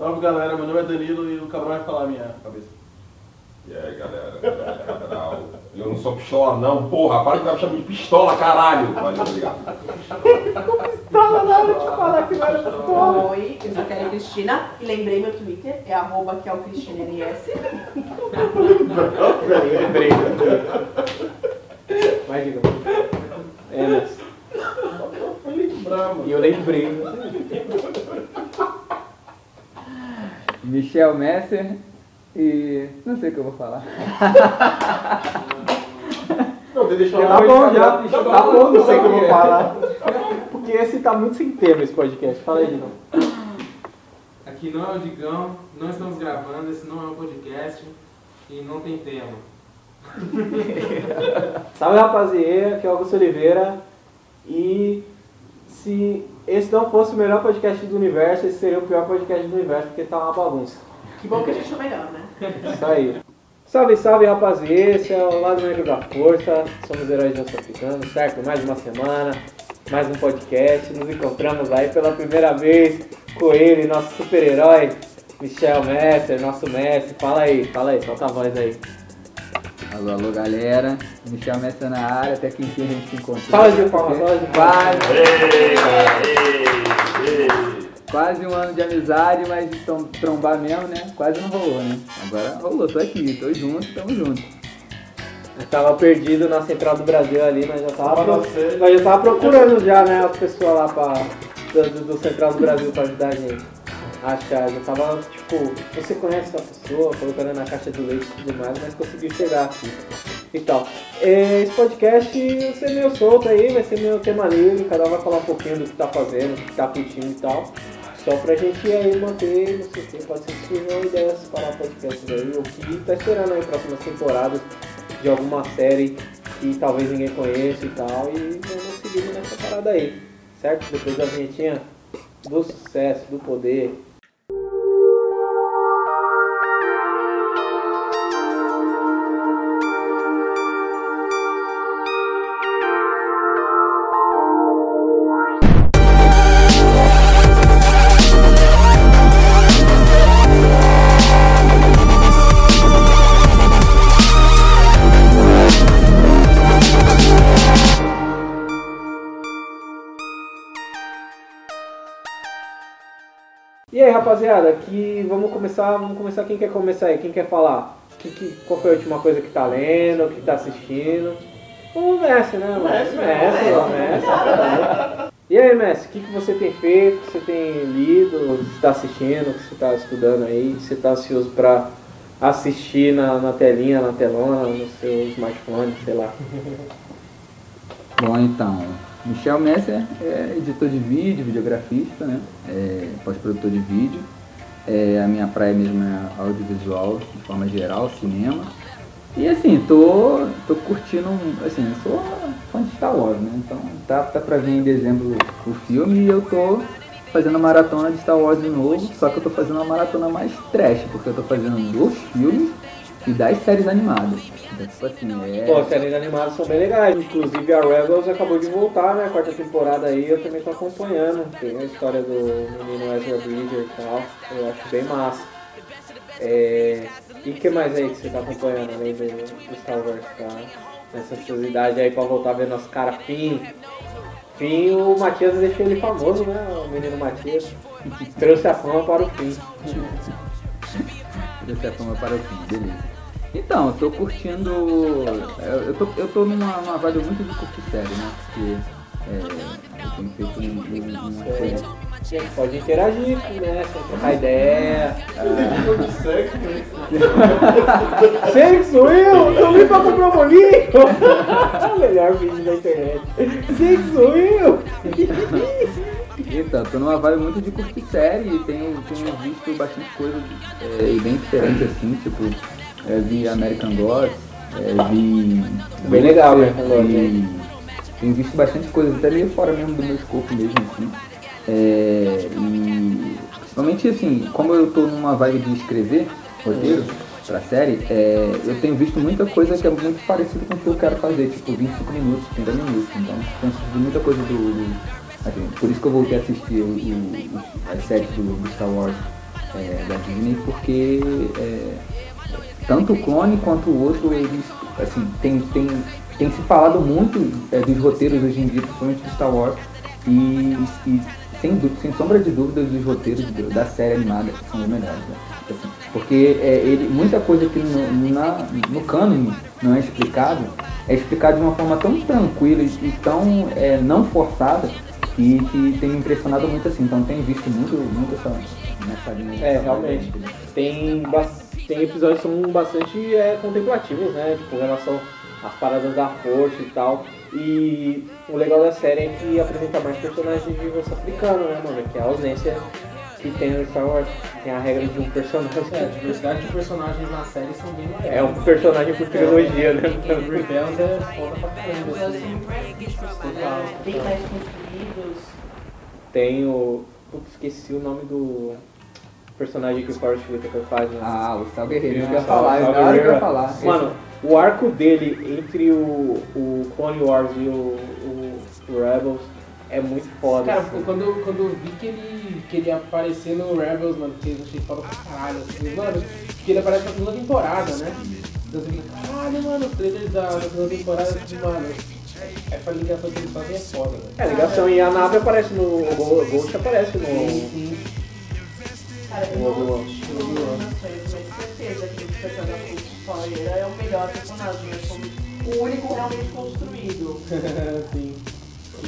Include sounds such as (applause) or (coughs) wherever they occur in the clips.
Salve galera, meu nome é Danilo e o Cabral vai falar a minha cabeça. E aí galera, Cabral. Eu não sou pistola não, porra, para que vai me chamar de pistola, caralho. Valeu, obrigado. Pistola, na hora de falar que não era pistola. Oi, eu sou a Kelly Cristina e lembrei meu Twitter, é arroba que é o Cristina NS. Lembrei. Vai, diga. É, mas... Lembrar, mano. E eu lembrei. Michel Messer e. não sei o que eu vou falar. (laughs) Não, deixa eu Tá bom, já. Tá Tá bom, não sei o que eu vou falar. Porque esse tá muito sem tema, esse podcast. Fala aí de novo. Aqui não é o Digão, não estamos gravando, esse não é um podcast e não tem tema. (laughs) Salve rapaziada, aqui é o Augusto Oliveira. E se esse não fosse o melhor podcast do universo, esse seria o pior podcast do universo, porque tá uma bagunça. Que bom que a gente é melhor, né? Isso aí. Salve, salve rapaziada, esse é o Lado Negro da Força, somos heróis de ficando, certo? Mais uma semana, mais um podcast, nos encontramos aí pela primeira vez com ele, nosso super-herói, Michel Messer, nosso mestre. Fala aí, fala aí, solta a voz aí. Alô, alô, galera. Michel Messer na área, até que enfim a gente se encontrou. Salve de palmas, salve de palmas. Quase, quase um ano de amizade, mas trom- trombar mesmo, né? Quase não rolou, né? Agora rolou, tô aqui, tô junto, tamo junto. Eu tava perdido na central do Brasil ali, nós já tava, pro- nós já tava procurando já, né, as pessoas lá pra, do, central do Brasil pra ajudar a gente. Achar, já tava, tipo, você conhece essa pessoa, colocando na caixa do leite e tudo mais, mas conseguiu chegar aqui e tal. É, Esse podcast vai ser meio solto aí, vai ser meio tema livre, cada um vai falar um pouquinho do que tá fazendo, do que tá curtindo e tal. Só pra gente aí manter, não sei o que, pode ser que surjam ideias para podcasts aí, o que tá esperando aí próximas temporadas de alguma série que talvez ninguém conheça e tal, e vamos seguindo nessa parada aí, certo? Depois da vinhetinha do sucesso, do poder. Aí, rapaziada, aqui vamos começar, vamos começar quem quer começar aí, quem quer falar? Que, que, qual foi a última coisa que tá lendo, que tá assistindo? O Messi, né? mano? Messi, Messi, Messi. ó, Messi. E aí, Messi, o que, que você tem feito, o que você tem lido, o que você tá assistindo, o que você tá estudando aí, o que você tá ansioso pra assistir na, na telinha, na telona, no seu smartphone, sei lá. Bom, então, Michel Messer é editor de vídeo, videografista, né? É pós-produtor de vídeo. É, a minha praia mesmo é audiovisual, de forma geral, cinema. E assim, tô, tô curtindo, assim, eu sou fã de Star Wars, né? Então tá, tá pra vir em dezembro o filme e eu tô fazendo a maratona de Star Wars de novo, só que eu tô fazendo uma maratona mais trash, porque eu tô fazendo dos filmes e das séries animadas. Então, tipo assim, é... Pô, as séries animadas são bem legais. Inclusive a Rebels acabou de voltar, né? A quarta temporada aí, eu também tô acompanhando. Tem a história do menino Ezra Bridger e tal. Eu acho bem massa. É... E o que mais aí que você tá acompanhando além do, do Star Wars, tá? Nessa ansiosidade aí pra voltar a ver nosso cara Finn. Finn, o Matias deixou ele famoso, né? O menino Matias. Trouxe a fama para o fim. (laughs) Dessa é forma para o fim, beleza. Então, eu tô curtindo. Eu eu tô, eu tô numa, numa vibe muito de curtir série, né? Porque é, eu tenho feito um, um, uma coisa. Gente, pode interagir, né? Trocar ideia. Foi de sexo, né? (laughs) Sexo, eu! Eu vim pra comprar um bolinho! Melhor vídeo da internet. Sexo, eu! (laughs) Então, tô numa vibe muito de curtir série e tenho, tenho visto bastante coisa é, bem diferente assim, tipo, é, vi American Gods, é, vi. Bem legal, Gods, vi- Tenho visto bastante coisa, até meio fora mesmo do meu escopo mesmo, assim. É, e principalmente assim, como eu tô numa vibe de escrever roteiro pra série, é, eu tenho visto muita coisa que é muito parecida com o que eu quero fazer, tipo 25 minutos, 30 minutos. Então tenho assistido muita coisa do. do- assim, por isso que eu voltei a assistir o- o- as séries do, do Star Wars é, da Disney, porque é, tanto o clone quanto o outro, eles, assim, tem, tem, tem se falado muito é, dos roteiros hoje em dia, principalmente de Star Wars, e, e sem, sem sombra de dúvidas os roteiros do- da série animada são os melhores. né? Assim, porque é, ele, muita coisa que no, na, no cânone não é explicado, é explicado de uma forma tão tranquila e tão é, não forçada que, que tem me impressionado muito assim. Então tenho visto muito, muito essa, nessa linha. É, realmente. Tem, bas- tem episódios que são bastante é, contemplativos, né? Tipo, em relação às paradas da força e tal. E o legal da série é que apresenta mais personagens de você africano, né, mano? Que é a ausência que tem no Star Wars. Tem a regra de um personagem. É, a diversidade de personagens na série são bem legais. É um personagem por trilogia, né? Os Rebels é foda pra caramba. Assim. né? bem mais construídos. Tem o. Putz, esqueci o nome do personagem que o Forrest Whitaker faz, né? Ah, o Sal Guerreiro, eu ia falar, hora que eu ia falar. Mano, o arco dele entre o, o Clone Wars e o, o, Rebels é muito foda. Cara, assim. quando, eu- quando eu vi que ele, que ele ia aparecer no Rebels, mano, que eu achei foda pra caralho, assim, mano, que ele aparece na segunda temporada, né? Então eu fiquei, caralho, mano, o trailer da, da segunda temporada, mano, essa ligação que eles fazem é foda, velho. É, a ligação e a nave aparece no. O Gol- o Ghost aparece no. Sim, Cara, eu não Obi-Wan. assisti o Obi-Wan, mas tenho certeza que o personagem Sawyer é o melhor personagem, é o único realmente construído. (laughs) sim.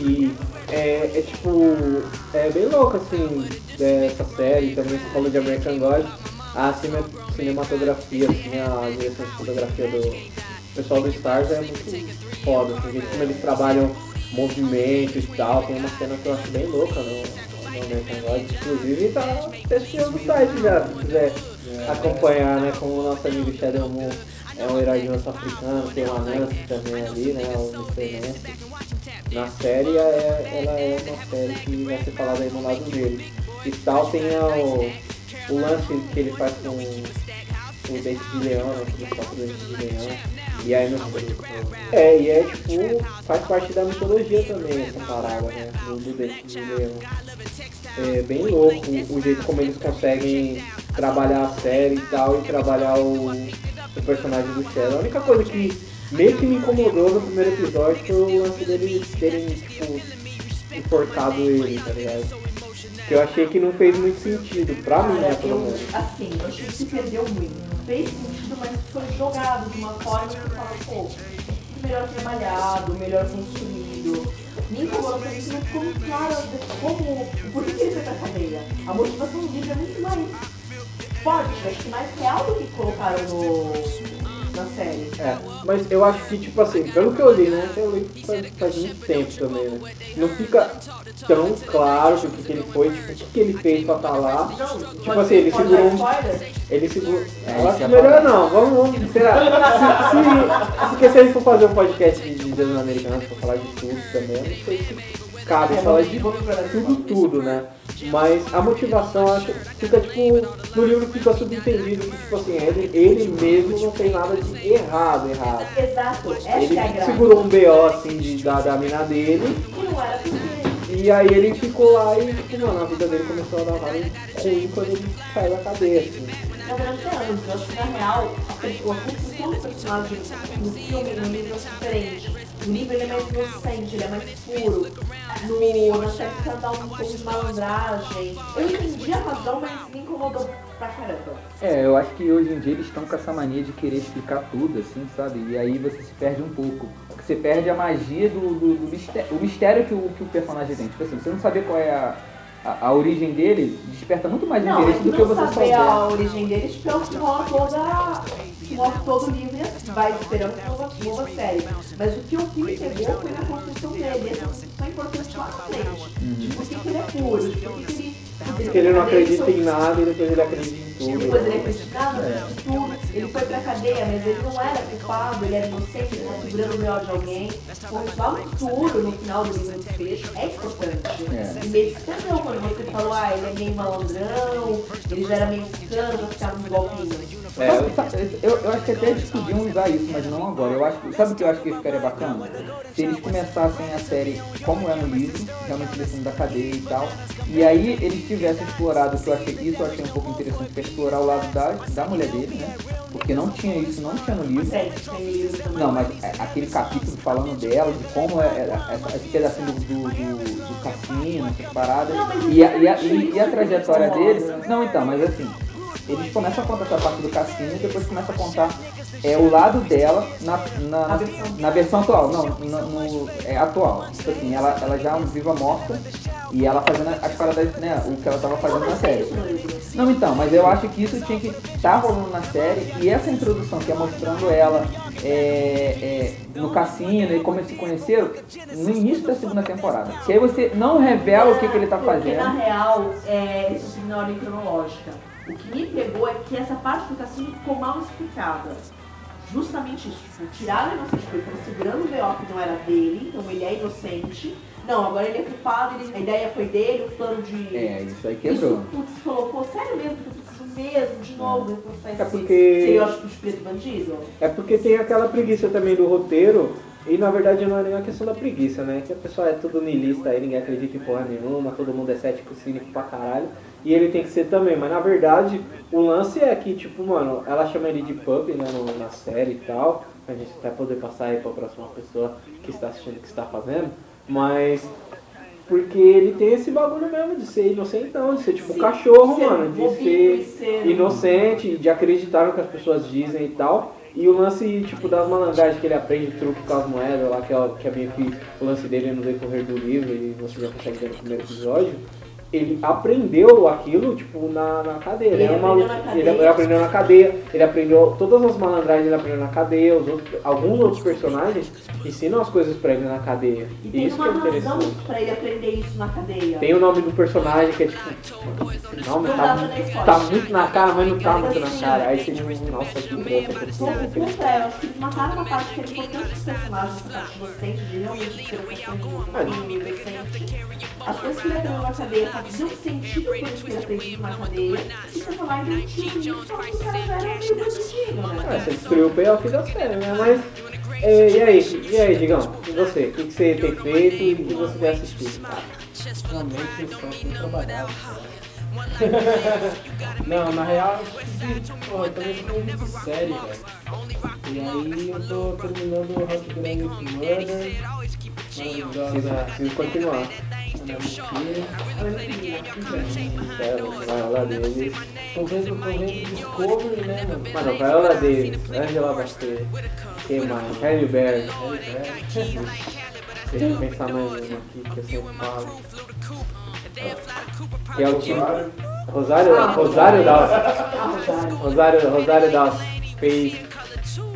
E é, é tipo. É bem louco assim, dessa série, também você falou de American Gods, a cine- cinematografia, assim, a direção de fotografia do pessoal do Stars é muito foda, assim, o como eles trabalham movimento e tal, tem uma cena que eu acho bem louca no, no American Gods, inclusive tá assistindo no site já, se quiser acompanhar, né, como o nosso amigo Shadow Moon é um herói de africano, tem o Anansi também ali, né, o Mr. Nancy na série é, ela é uma série que vai ser falada aí no lado dele. E tal tem o, o lance que ele faz com o dente de leão, né? Que ele toca o dente de leão. E aí no. É, e é tipo, faz parte da mitologia também essa parada, né? Do, do dente de leão. É bem louco o jeito como eles conseguem trabalhar a série e tal e trabalhar o, o personagem do Shadow. A única coisa que meio que me incomodou no primeiro episódio foi o lance deles terem, tipo, enforcado ele, tá ligado? Que eu achei que não fez muito sentido, pra mim, né, pelo menos. assim, eu achei que se perdeu muito. Fez sentido, mas foi jogado de uma forma que eu falo, pô, melhor trabalhado, melhor construído. Me incomodou porque isso não ficou muito claro como, por que que ele foi pra cadeia. A motivação do livro é muito mais forte, acho que mais real do que colocaram no, na série. É, mas eu acho que, tipo assim, pelo que eu li, né? Eu li faz, faz muito tempo também, né? Não fica tão claro o que, que ele foi, tipo, o que, que ele fez pra estar lá. Tipo assim, ele segurou um. Ele segurou. É, eu acho é melhor não, vamos, vamos. Será? Se, se, porque se a gente for fazer um podcast de de Deus americanos pra falar de tudo também, eu não sei se cabe falar de tudo, tudo, né? Mas a motivação, acho fica tipo, no livro fica subentendido que, tipo assim, ele, ele mesmo não tem nada de errado, errado. Exato, essa Ele é a segurou um BO assim de, da, da mina dele não era e aí ele ficou lá e, tipo, mano, a vida dele começou a dar mais ruim quando ele saiu da cadeia, assim. Na verdade, anos. Eu acho que, na real, a pessoa- do personagem no filme no livro é diferente. No livro ele é mais inocente, ele é mais puro. No, na série dá um pouco de malandragem. Eu entendi a razão, mas me incomodou pra caramba. É, eu acho que hoje em dia eles estão com essa mania de querer explicar tudo, assim, sabe? E aí você se perde um pouco. Você perde a magia do, do, do mistério, o mistério que o, que o personagem tem. Tipo assim, você não saber qual é a, a, a origem dele, desperta muito mais Não, interesse mas do que você saber souber. a origem dele, tipo, é toda. rola todo o livro e assim, vai esperando que nova, nova série. Mas o que o que me pegou foi a construção dele. Essa construção é importante lá na frente. Tipo, por que que ele é puro? Tipo, por que que ele. Porque ele não acredita em nada e depois ele acredita em tudo. Depois ele é criticado de tudo, ele foi pra cadeia, mas ele não era culpado, ele era inocente, ele tá segurando o melhor de alguém. Continuar no futuro, no final do livro desfecho, é importante. É. E meio que entendeu quando você falou, ah, ele é meio malandrão, ele já era meio mexicano, já ficava nos golpinhos. É, sabe, eu, eu acho que até eles podiam usar isso, mas não agora. Eu acho, sabe o que eu acho que ficaria bacana? Se eles começassem a série como é no livro, realmente descendo da cadeia e tal, e aí eles tivessem explorado, que eu achei, isso eu achei um pouco interessante, que é explorar o lado da, da mulher dele, né? Porque não tinha isso, não tinha no livro. Tem, tem livro também. Não, mas é, aquele capítulo falando dela, de como é, é, é, esse pedacinho do, do, do, do cassino, essas paradas, e a, e, a, e, e a é trajetória dele. Não, então, mas assim, eles começam a contar essa parte do cassino e depois começam a contar é, o lado dela na, na, A versão. na versão atual. Não, no, no- é atual. Tipo assim, ela, ela já é viva morta e ela fazendo as paradas, né? O que ela tava fazendo na série. Não, então, mas eu acho que isso tinha que estar rolando na série e essa introdução que é mostrando ela é, é, no cassino e como eles se conheceram no início da segunda temporada. Que aí você não revela o que, que ele tá Porque na fazendo. real, é, isso na ordem cronológica. O que me pegou é que essa parte do cassino ficou mal explicada. Justamente isso, tipo, tiraram a inocente, porque ele segurando o B.O. que não era dele, então ele é inocente. Não, agora ele é culpado, ele- a ideia foi dele, o plano de. É, isso aí quebrou. Isso, putz, pô, sério mesmo que eu preciso mesmo, de novo, do processo É porque- estereótipo de preto bandido? É porque tem aquela preguiça também do roteiro, e na verdade não é nem uma questão da preguiça, né? Que a pessoa é tudo niilista aí, ninguém acredita em porra nenhuma, todo mundo é cético, cínico pra caralho. E ele tem que ser também, mas na verdade o lance é que, tipo, mano, ela chama ele de pup, né, no- na série e tal, a gente até poder passar aí pra próxima pessoa que está assistindo o que está fazendo, mas porque ele tem esse bagulho mesmo de ser inocentão, de ser tipo Sim, cachorro, ser mano, de ser ser- inocente, de acreditar no que as pessoas dizem e tal. E o lance, tipo, das malandragens que ele aprende, truque com as moedas lá, que é, que é meio que o lance dele no decorrer do livro, e você já consegue ver no primeiro episódio. Ele aprendeu aquilo, tipo, na, na cadeia. Ele é uma- aprendeu na ele- cadeia. ele aprendeu na cadeia, ele aprendeu todas as malandragens, ele aprendeu na cadeia, os outros- alguns outros personagens ensinam as coisas pra ele na cadeia. E tem isso que uma é razão pra ele aprender isso na cadeia. Tem o nome do personagem que é tipo. Não tá, tá muito na cara, mas não tá muito na cara. Aí você diz, nossa, que que como é, eu acho que eles mataram uma parte que é importante dos personagens, parte inocente, de realmente ser de um pouquinho decente. As coisas que ele aprendeu na cadeia faziam sentido por isso que ele aprendeu na cadeia. E você falar ainda não tinha isso, só que o cara era É, né? você destruiu o payoff da série, né? Mas. é, e aí, e aí, Digão? E você? O que, que você tem feito e o que você tem assistido? Realmente eu só trabalhar. (laughs) Não, na real, porra, eu também tô muito sério, velho. E aí eu tô terminando o Hot Grand Murder. Preciso, continuar. Sério, Viola Davis. Tô vendo, tô vendo Discovery, né, mano? Mano, Viola Davis, Angela Bassett, quem mais? Halle Berry. Deixa eu pensar mais uma aqui que eu sempre falo. Que é o que? Rosário, Rosário Dawson. Ah, Rosário. Rosário, Rosário Dawson fez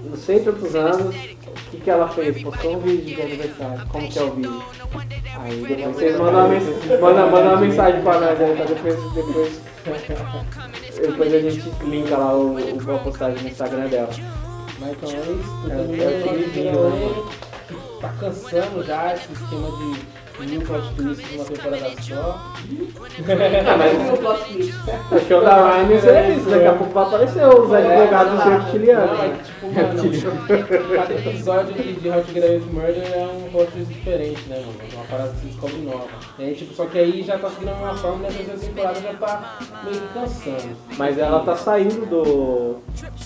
não sei quantos anos. O que, que ela fez? Postou um vídeo de aniversário. Como que é o vídeo? Aí depois vocês mandam uma, mens manda, manda uma mensagem pra nós aí, tá? Depois, depois, (laughs) depois a gente linka lá o, o, a postagem no Instagram dela. Ace, tô É, é terminando o o que Hot viu, Grand né? que tá cansando já esse esquema de mil plot twists numa temporada só. Ah, Mas mas o plot twist. o show da Rhymes é isso, daqui a pouco vai aparecer os advogados do ser reptiliano. Não, é que, tipo, mano, (laughs) cada episódio de, de Hot Graves Murder é um plot twist diferente, né, mano? Uma parada que se descobre nova. E aí, tipo, só que aí já tá seguindo a mesma forma, né? terceira temporada já tá meio que cansando. Mas ela tá saindo do.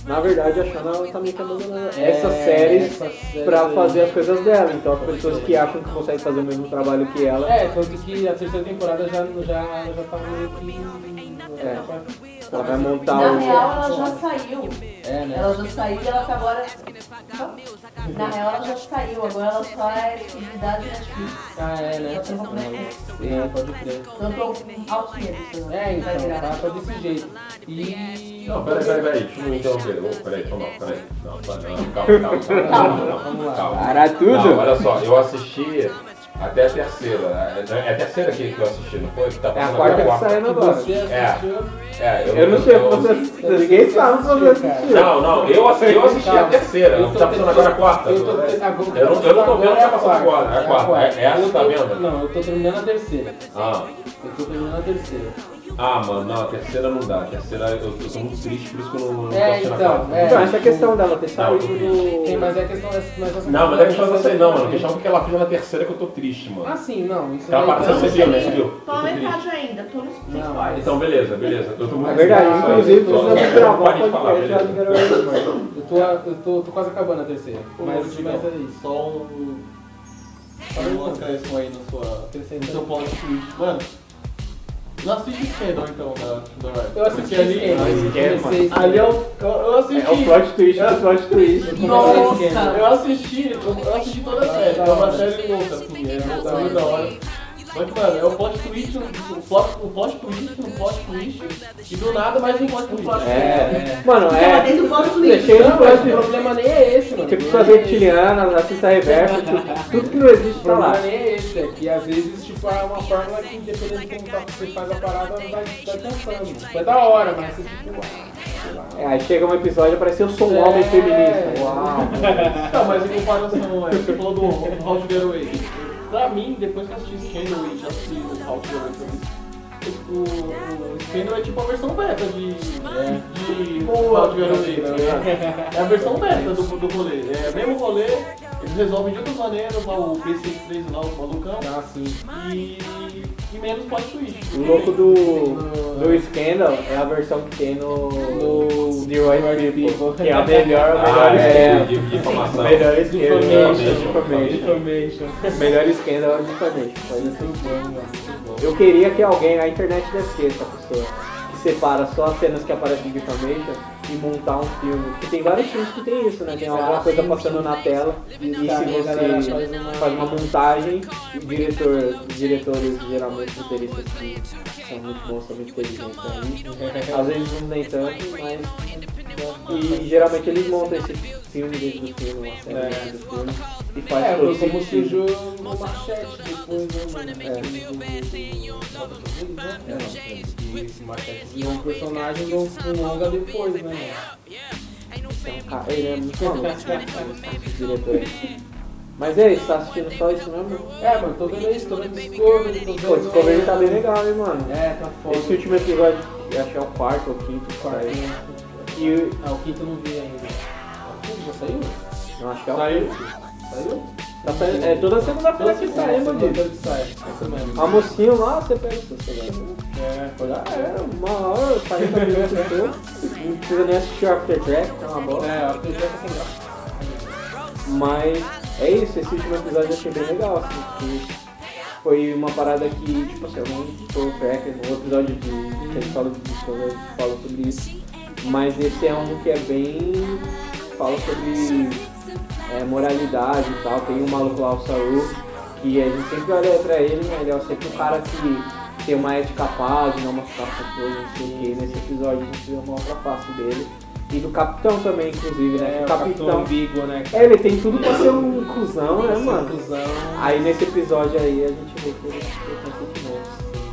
Na verdade, a Shana ela tá meio que abandonando essas É, séries essa série pra fazer as coisas dela. Então as pessoas que acham que conseguem fazer o mesmo trabalho que ela. É, tanto que a terceira temporada já, já, já tá meio que. É. Ela vai montar Na o. real, ela já saiu. É, né? Ela já saiu e ela tá agora. Na real, ela já saiu, agora ela só é exclusividade Netflix. Ah, é, né? Ela. É, pode crer. Então altos medos. né? É, então, virar. tá, tá desse jeito. E. Não, peraí, peraí, peraí. Deixa eu me interromper. Ô, Peraí, calma, peraí. Não, não, calma, calma, calma. Calma. Calma. Para tudo. Não, olha só, eu assisti até a terceira. É a terceira que que eu assisti, não foi? Tá É a passando quarta agora que saindo Que agora. você assistiu. É, eu, Eu não sei, você assistiu. Ninguém sabe se você assistiu. Não, não, eu assisti, eu assisti a terceira. Eu tô Tá passando agora a quarta. Eu tô, agora, Eu não, eu não tô vendo o que tá passando agora. É a quarta. É Eu essa, tô- tá vendo? Não, eu tô terminando a terceira. Ah, Eu tô terminando a terceira. Ah, mano, não, a terceira não dá. A terceira eu, eu sou muito triste, por isso que eu não, não É, tô a então, quarta. é. Então, essa questão dela ter Não, saído eu- do. Sim, mas é questão dessa. Mas essa Não, mas é questão dessa aí não, mano. A questão é porque ela fez na terceira que eu tô triste, mano. Ah, sim, não. Isso Ela daí- apareceu, você viu, né? Você viu? Tô na tô metade ainda, tô nos Não, principais. Então, beleza, beleza. Eu tô muito É verdade, triste. inclusive Só- precisamos só- gravar parei um de falar, podcast já beleza. liberou isso, mano. Eu tô, eu tô, tô quase acabando a terceira. Mas, Ô, mas é Digão, isso. Só um. Só um acréscimo aí no, sua, no seu plot twist. Mano, não assiste Scandal então da, da Riot. Eu assisti ali, Não, ali, comecei- ali eu, assisti. É o plot twist do plot twist. Nossa! Eu assisti, eu, eu assisti toda a série. É uma série louca, assim, é muito da hora. Só que, mano, é o plot twist, o plot, o plot twist, no plot twist, e do nada mais um plot twist. É. Mano, Tava é. dentro do plot twist. Não, mas o plot problema nem é esse, mano. Tipo O suas é reptilianas, assista reverso, tudo, tudo que não existe O tá lá. problema nem é esse, é que às vezes tipo, é uma fórmula que dependendo de como tá- você faz a parada, vai, vai cansando. Tipo, é da hora, mas você tipo. É, aí chega um episódio e aparece eu sou um É. homem feminista. Uau. Não, mas em comparação, é, você falou do Get Away. Pra mim, depois que eu assisti Scandal e já assisti o How to Get Away também, o, o Scandal é tipo a versão beta de, de How to Get Away, tá ligado? É a versão beta do, do rolê. É o mesmo rolê, eles resolvem de outras maneiras, lá o PC3 lá, o malucão, Ah, sim. e, e menos plot twist. O louco do, do Scandal é a versão que tem no, no The Right People, que é a melhor, a melhor Ah, é, de, de informação. Melhor Scandal. Information. Information. Melhor Scandal é Information. Pode ser. Muito bom, mano. Muito bom. Eu queria que alguém, a internet ter essa pessoa, separa só as cenas que aparecem de Information e montar um filme. Porque tem vários filmes que tem isso, né? Tem alguma coisa passando na tela e se a galera você faz uma- montagem e diretor, os diretores geralmente roteiristas que são muito bons, são muito inteligentes aí. Às vezes não nem tanto, mas. E geralmente eles montam esse filme dentro do filme, uma série É. dentro do filme e faz É, todo como sentido. surgiu no Machete depois, né, mano? É. É. E o Machete virou um personagem um um longa depois, né? Ah, ele é muito maluco, né? esse diretor aí. Mas é isso, tá assistindo só isso mesmo? É, mano, tô vendo isso, tô vendo Discovery, tô vendo... Pô, Discovery tá bem legal, hein, mano. É, tá foda. Esse último episódio, eu acho que é o quarto ou quinto, Quarto? E Ah, o quinto eu não vi ainda. O quinto já saiu? eu acho que é o Saiu? Saiu? Tá saindo, é toda segunda-feira que sai, hein, bandido. Almocinho lá, você pega o seu celular. É, foi Já era, uma hora, 40 minutos de show. Não precisa nem assistir o After Track, tá uma bosta. É, a PJ tá sem graça. Mas é isso, esse último episódio eu achei bem legal, assim, porque foi uma parada que, tipo assim, eu não sou o Cracker, no episódio de que a gente fala de Discovery, a gente fala sobre isso. Mas esse é um que é bem. fala sobre é, moralidade e tal. Tem um maluco lá, o Saru, que a gente sempre olha pra ele, né? Ele é sempre um cara que tem uma ética paz, de não machucar as pessoas, não sei o que. Nesse episódio a gente vê uma outra face dele. E do capitão também, inclusive, né? É, o capitão. Capitão Bigo, né? É, ele tem tudo pra ser um cuzão, né, mano? Inclusão. Aí nesse episódio aí a gente vê que ele tem sentimentos. Sim,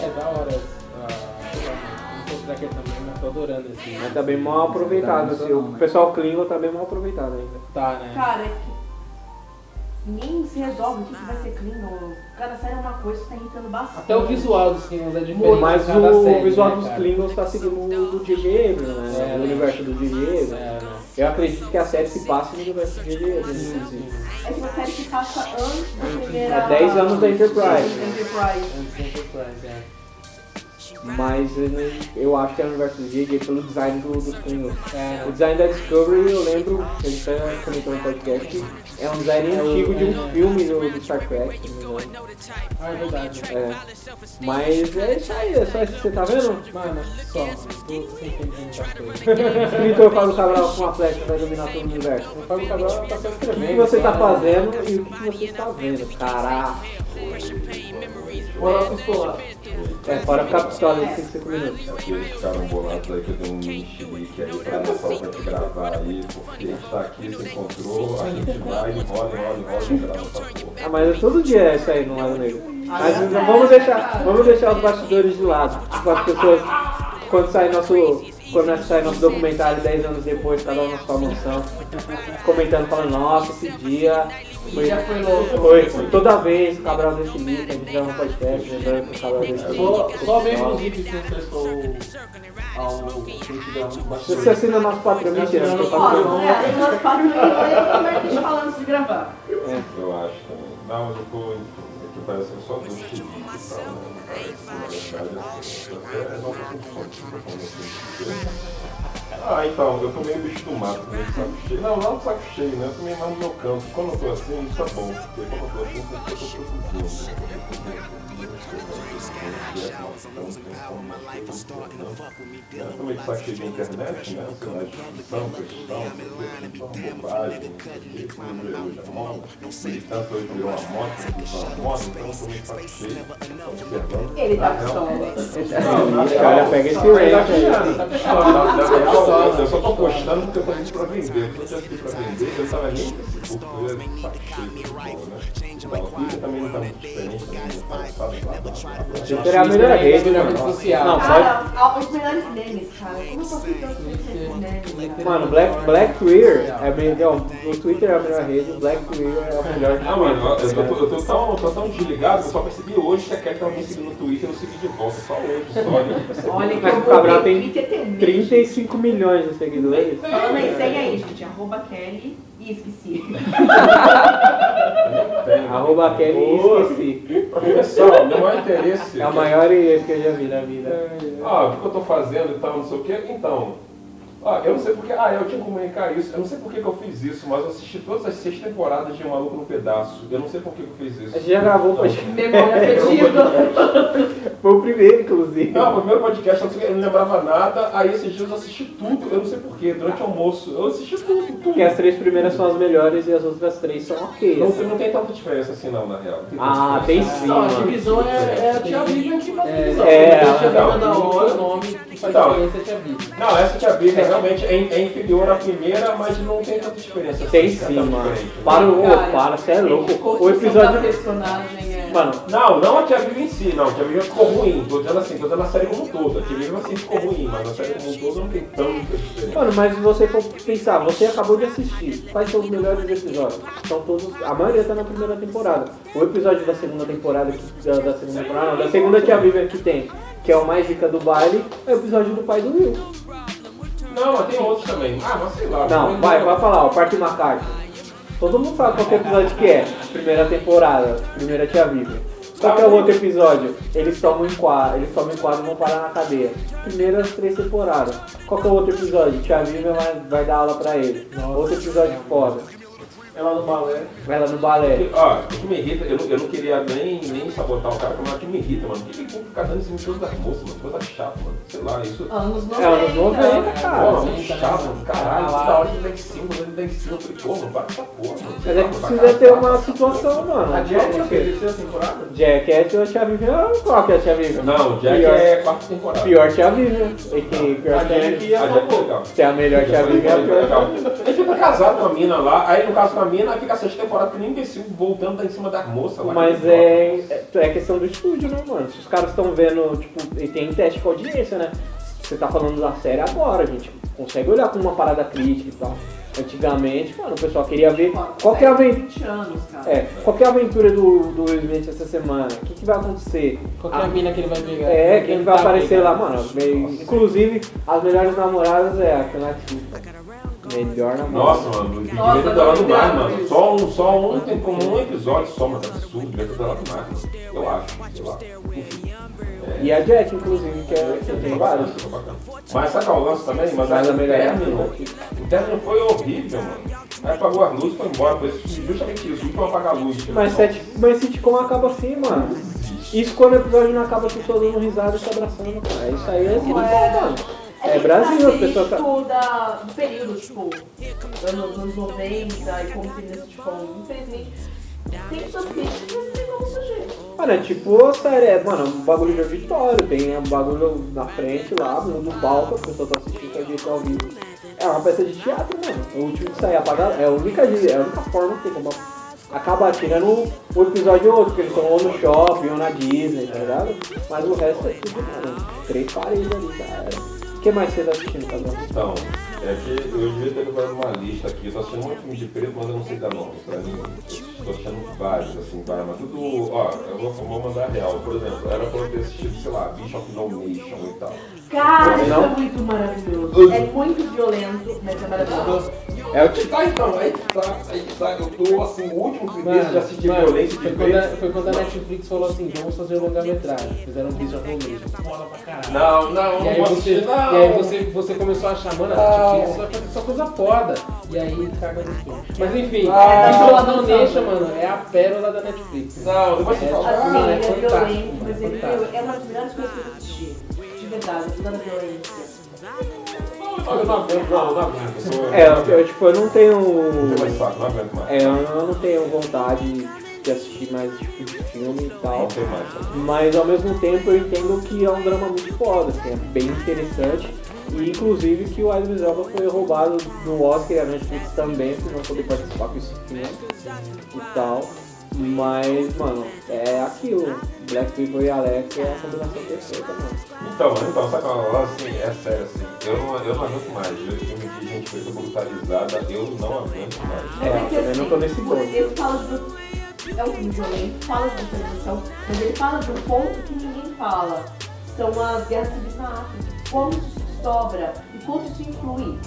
é. É da hora. Também, mas tô adorando esse. Mas tá bem mal aproveitado, assim. O pessoal Klingon tá bem mal aproveitado ainda. Tá, né? Cara, é que nem se resolve o que, que vai ser Klingon. Cada série é uma coisa, isso tá irritando bastante. Até o visual dos Klingons é diferente. Mas cada o série, visual né, dos? Klingons tá seguindo o do. Abrams, né? É, o né? universo do. Abrams. É, né? Eu acredito que a série se passe no universo do J.J. É uma série que passa antes da primeira. É 10 anos da Enterprise. Enterprise. Antes do Enterprise, é. Mas eu, acho que é o universo do J.J. pelo design do, dos Klingons. É, O design da Discovery, eu lembro, a gente até comentou no podcast, é um design antigo de um filme do, do Star Trek, se ah, é verdade. É. Mas é isso aí, é só isso que você tá vendo? Mano, só, tô sem tempo de muita coisa. O escritor Fábio Cabral com uma flecha vai dominar todo o universo. O Fábio Cabral tá só O escrevendo. que, que você tá fazendo e o que, que você está vendo? Caraca. Moral escolar. É, fora ficar pistola em 5, 5 minutos. Aqueles ficaram bolados aí que eu dei um mexerique aí pra dar pra gente gravar aí, porque a gente tá aqui, se encontrou, a gente vai, enrola, enrola, enrola e grava essa porra. Ah, mas todo dia é isso aí no Lado Negro. Mas não é. vamos deixar, vamos deixar os bastidores de lado. Tipo, as pessoas, quando sai nosso, quando sai nosso documentário 10 anos depois, cada um na sua mansão, comentando, falando, nossa, esse dia Foi, Já foi louco. foi toda vez o Cabral desse link, a gente grava um podcast, lembrando que o Cabral desse Só, link. só mesmo itens que você prestou ao Se você assina nosso patrão, mentira, tô Ó, patrão. é, patrulhas aí, como é que a gente fala antes de gravar? Eu acho também. Não, mas eu tô. Aqui parece que é só do xerife e tal, né? Parece, na verdade, assim, é nova função que você tá falando assim. Ah, então, eu tô meio bicho do mato, meio de saco cheio. Não, não de saco cheio, né? Eu meio mais no meu campo. Quando eu tô assim, isso é bom, porque quando eu tô assim, eu tô produzindo. Eu tô meio de saco cheio de internet, né? Discussão, questão, questão, bobagem, isso virou já moda. Militância hoje virou uma moda, discussão uma moda, então eu tô meio de saco cheio. Ele tá pistola. Olha, pega esse Não, rank tá aí. tá Eu só tô postando porque eu tô indo pra vender. Se eu tivesse ido pra vender, eu tava nem no Facebook, eu ia futebol, né? O também não tá muito diferente, também tá. Twitter é a melhor rede, né, mano? social. Não. Cara, ah, os melhores memes, cara. Como eu com esses memes? Mano, Black, Black Twitter é melhor. O Twitter é a melhor rede, o Black Twitter é a melhor. Ah, mano, eu, eu, tô, eu tô tão, tô tão desligado que eu só percebi hoje que a Kelly tava me seguindo no Twitter e eu segui de volta. Só hoje, só. (laughs) Olha que Mas o Cabral tem Twitter tem medo. 35 milhões de seguidores. Falando aí, segue aí, gente. Arroba Kelly. Ih, esqueci. Tem, (laughs) Arroba Kelly esqueci. Pessoal, meu maior interesse. É a maior IE que eu já vi na vida. Ah, o que eu tô fazendo e tal, não sei o quê. Então, ah, eu não sei porque. Ah, eu tinha que comunicar isso. Eu não sei por que que eu fiz isso, mas eu assisti todas as seis temporadas de Um Maluco no Pedaço. Eu não sei por que que eu fiz A isso. gente já gravou, Não. mas Memória (laughs) afetiva. foi o primeiro, inclusive. Não, o primeiro podcast eu não lembrava nada, aí esses dias eu assisti tudo, eu não sei porquê, durante o almoço. Eu assisti tudo, tudo. Porque as três primeiras são as melhores e as outras três são ok. Não, assim. não tem tanta diferença assim não, na real. Tem Ah, tem sim, Não, a divisão é, é a tia Vivian que faz divisão. é, a tia. Vivian da hora. O nome que faz Então. diferença é tia Vivi. Não, essa tia Bíblia realmente é, é inferior à primeira, mas não tem tanta diferença. Tem sim, tão mano. diferente. Para o. Cara, Para, você é louco. O episódio. personagem é... Mano, Não, não a Tia Viva em si, não. A Tia Viva ficou ruim. Tô dizendo assim, tô dizendo a série como um todo. A Tia Viva assim ficou ruim, mas a série como um todo não tem tanta diferença. Mano, mas se você for pensar, você acabou de assistir, quais são os melhores episódios? São todos, a maioria tá na primeira temporada. O episódio da segunda temporada, que- da, da segunda temporada, não, da segunda Tia Vivian que tem, que é o mais rica do baile, é o episódio do pai do Will. Não, mas tem outros também. Ah, mas sei lá. Não, vai, vai falar, o Parque Macaco. Todo mundo sabe qual que é o episódio que é. Primeira temporada, primeira Tia Vivian. Qual que é o outro episódio? Eles tomam em quadro, eles tomam em quadro e vão parar na cadeia. Primeiras três temporadas. Qual que é o outro episódio? Tia Vivian vai, vai dar aula pra ele. Outro episódio foda. Ela no balé. Vai lá no balé. Ó, o que me irrita, eu não, eu não queria nem, nem sabotar o cara, mas o que me irrita, mano. Por que que que ficar dando esse todas das moças, mano? Coisa chata, mano. Sei lá, isso. Anos 90. É anos 90, cara. Porra, muito chato, mano. Caralho, toda hora ele dá em cima, ele dá em cima. Eu falei, pô, mano, para essa porra, mano. Mas é que precisa ter uma situação, mano. A Jack fez terceira temporada? Jack é a Tia Vivian. Qual que é a Tia Vivian? Não, Jack Pior. é quarta temporada. Pior Tia Vivian. E que pior A Tia Jack Vivian. A Jack é legal. Se é a melhor Tia Vivian, é a pior Tia Vivian. Ele fica casado com a mina lá, aí no caso com a mina, aí fica a sexta temporada que nem imbecil voltando tá em cima das moças lá. Mas é, é, é questão do estúdio, né, mano? Se os caras estão vendo, tipo, e tem teste com audiência, né? Você tá falando da série agora, a gente consegue olhar com uma parada crítica e tal. Antigamente, mano, o pessoal queria ver qual que é a aventura. 20 anos, cara. É, qual que é a aventura do, do Will Smith essa semana? O que, que vai acontecer? Qual que é a mina que ele vai pegar? É, quem vai aparecer lá, pegando? mano. meio- Inclusive, as melhores namoradas é a Nativa. Melhor namorada. Nossa, mano, o não, mais, não, mano. Só um, só um, tem como um episódio só, mano. Absurdo, devia ter dado mais, mano. Eu acho, sei lá. Enfim. E a Jack, inclusive, que é que tem vários. Ficou bacana. Mas qual é o lance também? Mas Mas aí a o melhor é a término, o término foi horrível, mano. Aí apagou as luzes e foi embora. Foi justamente isso, último apagar a luz. Mas, set, mas sitcom acaba assim, mano. Isso quando o episódio não acaba as pessoas dando risada e se abraçando, cara. Isso aí é sitcom, mano. É que Brasil, tá as pessoas tá- da, do período, tipo, anos, anos 90 e como tem nesse tipo, infelizmente, tem suas críticas e não surgir. Mano, é tipo a série, é, mano, um bagulho de auditório, tem um bagulho na frente lá, mundo do palco, as pessoas estão assistindo a gente ao vivo. É uma peça de teatro, mano. O último que sair apagar, é a única, é a única forma que tem como acabar tirando o episódio ou outro, que eles estão ou no shopping ou na Disney, tá ligado? Mas o resto é tudo, mano, três paredes ali, cara. O que mais você tá assistindo, Cabral? Então, É que eu devia ter levado uma lista aqui, eu tô assistindo um filme de preto, mas eu não sei dar nome pra mim. Eu tô assistindo vários, assim, vários, mas tudo. Ó, eu vou, eu vou mandar real. Por exemplo, era pra eu ter assistido, sei lá, Bishop No Nation e tal. Cara, isso Não. é muito maravilhoso. É muito violento, mas é maravilhoso. É o Aí tá então, aí que tá, aí que tá. Eu tô assim, o último que Mano, de assistir mano, violência de foi, quando foi quando a Netflix falou assim, vamos fazer longa-metragem. Fizeram um vídeo japonês. Foda pra caralho. Não, não, E não aí, vou você, não. e aí você, você começou a achar, mano, a Não. Netflix vai fazer só coisa foda. E aí caga no filme. Mas enfim, Ah. Visual Donation, mano, é a pérola da Netflix. Não, depois você É, fala. Assim, Ah, é fantástico, violento, mas é é uma das melhores coisas que eu assisti. De verdade, da violência. Eu não aguento, não, não aguento. É, eu tipo, eu não tenho. não aguento mais. É, eu não tenho vontade de assistir mais tipo de filme e tal. Mas ao mesmo tempo eu entendo que é um drama muito foda, assim, é bem interessante. E inclusive que o Idris Elba foi roubado no Oscar e a Netflix também, por não poder participar com esse filme e tal. Mas, mano, é aquilo. Black People e Alex é a combinação perfeita, mano. Então, então, sabe qual é assim, é sério assim, eu não, eu não aguento mais, ver filme de gente preta brutalizada, eu não aguento mais. É, que, eu também não tô nesse ponto. Ele fala de. É um filme violento, fala de brutalização, mas ele fala de um ponto que ninguém fala. São as guerras civis na África. Como isso se desdobra e quanto isso influi.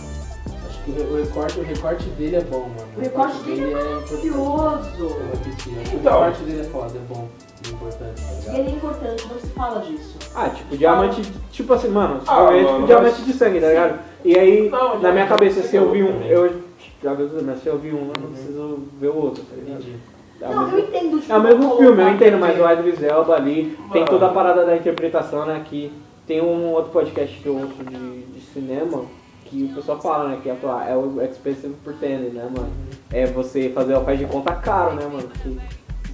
Acho que o recorte, o recorte dele é bom, mano. O recorte dele é importante. maravilhoso. Eu vou assistir. Acho que Então. O recorte dele é foda, é bom, é importante, tá E ele é importante, não se fala disso. Ah, tipo, diamante, tipo assim, mano, Ah, mano, tipo diamante mas- de sangue, tá ligado? E aí, Não, na minha cabeça, se eu vi um, também. eu já vi tudo, mas se eu vi um, eu não preciso ver o outro, tá ligado? Entendi. É o Não, mesmo- eu entendo tipo, É o mesmo colocar filme, eu entendo, mas o Idris Elba ali tem Mano. toda a parada da interpretação, né? Que tem um outro podcast que eu ouço de, de cinema que o pessoal fala, né? Que atuar é o expensive pretending, né, mano? É você fazer o faz de conta caro, né, mano? Que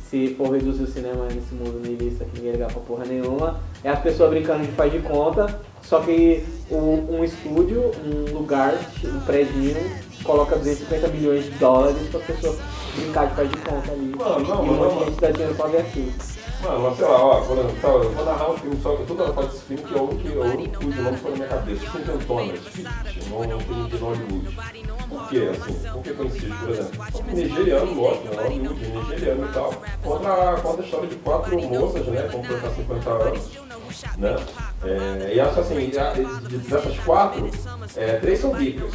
se for reduzir o cinema nesse mundo niilista que ninguém liga pra porra nenhuma, é as pessoas brincando de faz de conta, só que o- um estúdio, um lugar, um prédio, coloca 250 milhões de dólares pra pessoa brincar de faz de conta ali. Mano, não, e um monte de gente dá dinheiro pra ver aquilo. Mano, mas sei lá, ó, por exemplo, eu vou narrar um filme só que toda hora faz esse filme que é o que eu único de nome foi na minha cabeça. Cinquentonas, Fit, não é um filme de Hollywood. Por quê, assim? Por que coincide, por exemplo? Nigeriano, lógico, né? Hollywood, nigeriano e tal. Conta, conta a história de quatro moças, né? Completar 50 anos. Né? É, e acho assim, dessas quatro, é, três são ricas.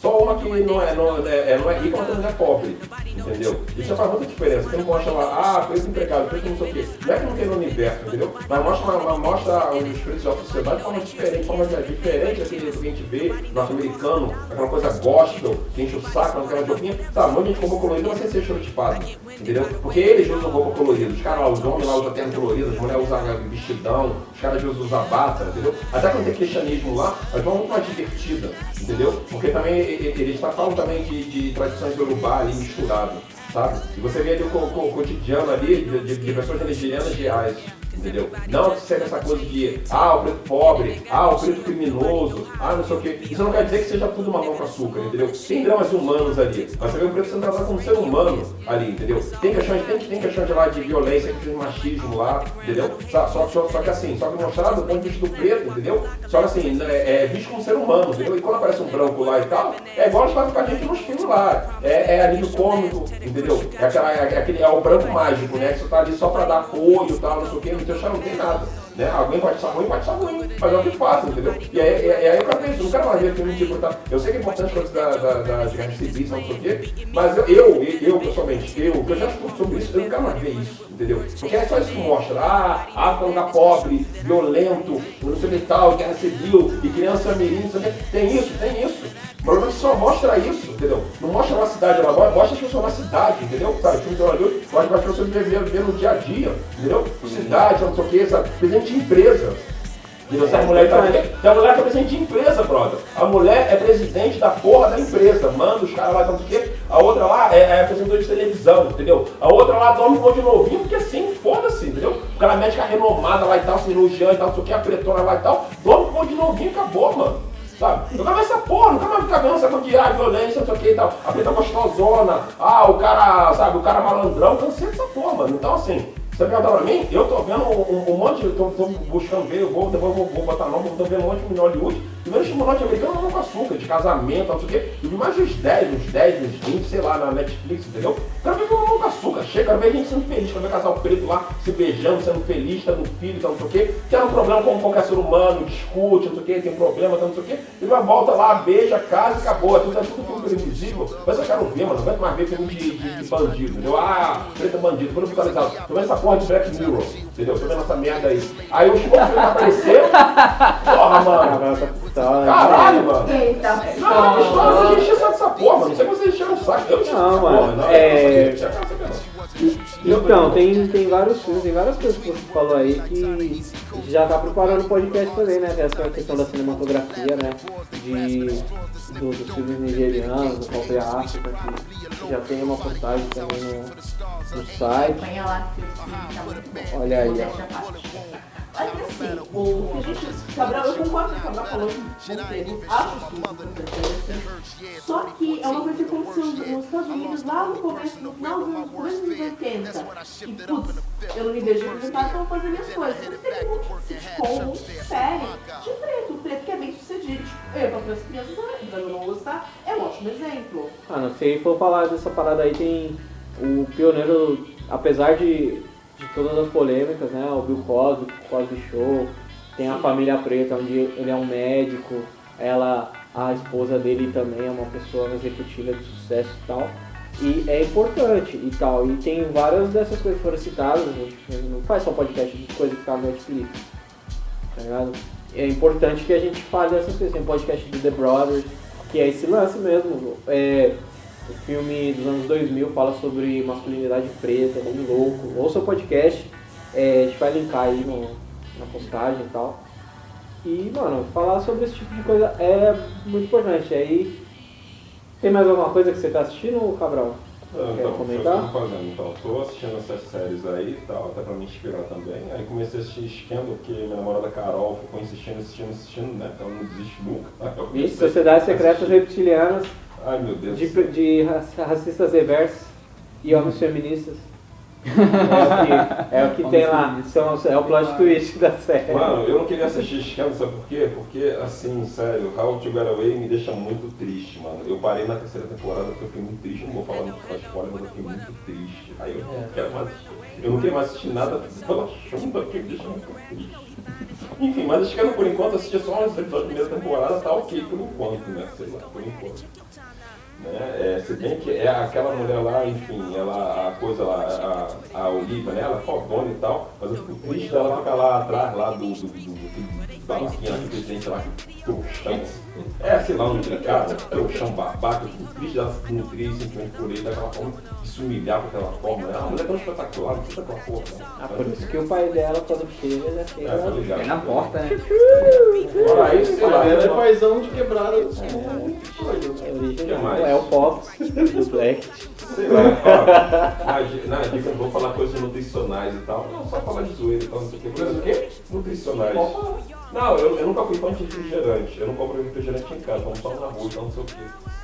Só uma que não é, não, é, é- não é rica, mas também é pobre. Entendeu? Isso já faz muita diferença. Porque não mostra lá, ah, preto empregado, preto não sei o quê. Não é que não tem no universo, entendeu? Mas mostra, mas mostra os pretos da sociedade de forma diferente, de forma diferente daquele que a gente vê norte-americano, aquela coisa gospel, que enche o saco, aquela roupinha. Sabe, um monte de roupa colorida, sem ser estereotipado. Entendeu? Porque eles usam roupa colorida. Os caras lá, os homens lá usam terno colorido, as mulheres usam vestidão, os caras às vezes usam bata, entendeu? Até quando tem cristianismo lá, mas uma muito mais divertida, entendeu? Porque também eles falam também de, de tradições urubá ali misturado, sabe? E você vê ali o, co- co- cotidiano ali de, de, de pessoas nigerianas reais. Entendeu? Não seja essa coisa de ah, o preto pobre, ah, o preto criminoso, ah, não sei o quê. Isso não quer dizer que seja tudo mamão com açúcar, entendeu? Tem dramas humanos ali, mas você vê o preto sendo tratado como ser humano ali, entendeu? Tem questões, tem, tem questões lá de violência, de machismo lá, entendeu? Só, só, só, que assim, só que mostrado do ponto de vista do preto, entendeu? Só que assim, é, é visto como ser humano, entendeu? E quando aparece um branco lá e tal, é igual fazem com a gente nos filmes lá. É, é alívio cômico, entendeu? É, aquela, é, aquele, é o branco mágico, né? Que você tá ali só pra dar apoio e tal, não sei o quê, teu chá não tem nada. Né? Alguém pode estar ruim, pode estar ruim, mas é o que faz, entendeu? E aí, e aí, aí não quero mais ver filme tipo, tá? Eu sei que é importante coisas da, da, da, de guerra civil, não sei o quê, mas eu, eu, eu pessoalmente, eu, que eu já estudo sobre isso, eu não quero mais ver isso, entendeu? Porque é só isso que mostra, ah, África é um lugar pobre, violento, não sei o que tal, guerra civil, e criança mirim, não sei o quê. Tem isso, tem isso. O problema é que só mostra isso, entendeu? Não mostra uma cidade, ela mo- mostra as pessoas na cidade, entendeu? Sabe, o filme de Hollywood mostra as pessoas viver no dia a dia, entendeu? Cidade, não sei o quê, sabe? Presidente de empresa. E você, a mulher tá tem a mulher que é presidente de empresa, brother. A mulher é presidente da porra da empresa, manda os caras lá, não sei o quê. A outra lá é, é apresentadora de televisão, entendeu? A outra lá dorme com de novinho, porque assim, foda-se, entendeu? O cara médica renomada lá e tal, cirurgiã e tal, não sei o que, a pretona lá e tal, dorme com de novinho e acabou, mano. Sabe? Quero ver essa porra, nunca mais ficar vendo essa coisa de ah, violência, não sei o que e tal. A preta gostosona, ah, o cara, sabe, o cara malandrão, cansei dessa porra, mano. Então assim, Você perguntar pra mim, eu tô vendo um, um- monte, tô, tô buscando ver, eu vou, depois eu vou, vou botar nome, tô vendo um monte de Hollywood, e vendo filme norte-americano não com açúcar, de casamento, não sei o quê, e mais uns 10, uns 10, uns 20, sei lá, na Netflix, entendeu? Quero ver filme não com açúcar, chega, quero ver gente sendo feliz, quero ver casal preto lá se beijando, sendo feliz, tendo filho, não sei o quê, tendo um problema como qualquer ser humano, discute, não sei o quê, tem problema, não sei o quê, e vai volta lá, beija, casa e acabou, é tudo, é tudo filme previsível, mas eu quero ver, mano, não aguento mais ver filme de, de, de bandido, entendeu? Ah, preto é bandido, vendo essa porra de Black Mirror, entendeu? Tô vendo essa merda aí. Aí o Chico apareceu, porra, mano, tá pistola. caralho, mano. Eita, Não, não história, você enche o saco dessa porra, mano. Não sei que vocês encheram o saco. Eu Não, essa mano, porra, não. é- não sei, não sei, Então, tem, tem vários filmes, tem várias coisas que você falou aí que já tá preparando o podcast também, né? Essa questão da cinematografia, né? De, do, dos filmes nigerianos, do Copa África, que já tem uma postagem também no, no site. Tá. Olha aí, ó. Assim, o gente. Cabral, eu concordo com o Cabral falou que termos, acho. Só que é uma coisa que aconteceu nos Estados Unidos lá no começo, no final dos anos começo dos anos 80. E, putz, eu não me vejo representado, então vou fazer minhas coisas. Eles têm muito sitcom, série de preto, preto que é bem sucedido. Tipo, eu, para as crianças, apesar de eu não gostar, é um ótimo exemplo. Mano, se for falar dessa parada aí, tem o pioneiro, apesar de, de todas as polêmicas, né? O Bill Cosby, o Cosby Show, tem a família preta, onde ele é um médico, ela, a esposa dele também é uma pessoa executiva de sucesso e tal. E é importante e tal. E tem várias dessas coisas que foram citadas, a gente não faz só podcast de coisa que tá no Netflix. Tá ligado? É importante que a gente fale dessas coisas. Tem um podcast do The Brothers, que é esse lance mesmo. É, o filme dos anos 2000 fala sobre masculinidade preta, bem louco. Ouça o podcast, é, a gente vai linkar aí no, na postagem e tal. E, mano, falar sobre esse tipo de coisa é muito importante. Aí, tem mais alguma coisa que você tá assistindo, Cabral? Então, Quer foi o que eu comentar? tô fazendo. Então, tô assistindo essas séries aí e tal, até pra me inspirar também. Aí comecei a assistir Scandal, porque minha namorada Carol ficou insistindo, insistindo, insistindo, né? Então ela não desiste nunca. (laughs) Comecei Sociedades Secretas. Reptilianas, Ai, meu Deus. de, de raci- racistas reversos e homens feministas. (laughs) É o que, é o que tem lá, são, é o plot twist da série. Mano, eu não queria assistir Scandal, sabe por quê? Porque, assim, sério, How to Get Away me deixa muito triste, mano. Eu parei na terceira temporada porque eu fiquei muito triste, não vou falar muito pra spoiler, mas eu fiquei muito triste. Aí eu não quero mais assistir. Eu não quero mais assistir nada pela chumba que me deixa muito triste. Enfim, mas Scandal, por enquanto, assisti só uns episódios da primeira temporada, tá ok por enquanto, né? Sei lá, por enquanto. Né? É, se bem que é aquela mulher lá, enfim, ela, a coisa lá, a, a Olivia, né? Ela é fodona e tal, mas eu fico triste dela ficar lá atrás, lá do, do, do, do balancinha lá, do presidente lá, trouxão. É, sei lá, um cara, trouxão babaca, eu fico triste dela se nutrir simplesmente por ele, daquela forma, de se humilhar com aquela forma, né? Ah, a mulher é tão espetacular, não precisa daquela porra, não. Ah, por isso que o pai dela, quando chega, já É, tá chega. ligado? É na porta, né? Fora isso, sei lá, Ela é né? paizão de quebrada dos É Que mais? é o Pops do Black. Sei lá, na, di- na dica eu vou falar coisas nutricionais e tal. Não, só falar de zoeira e tal, não sei o que. Coisas o quê? Nutricionais. Não, eu, eu nunca fui fã de refrigerante. Eu não compro refrigerante em casa, como só na rua, então não sei o quê.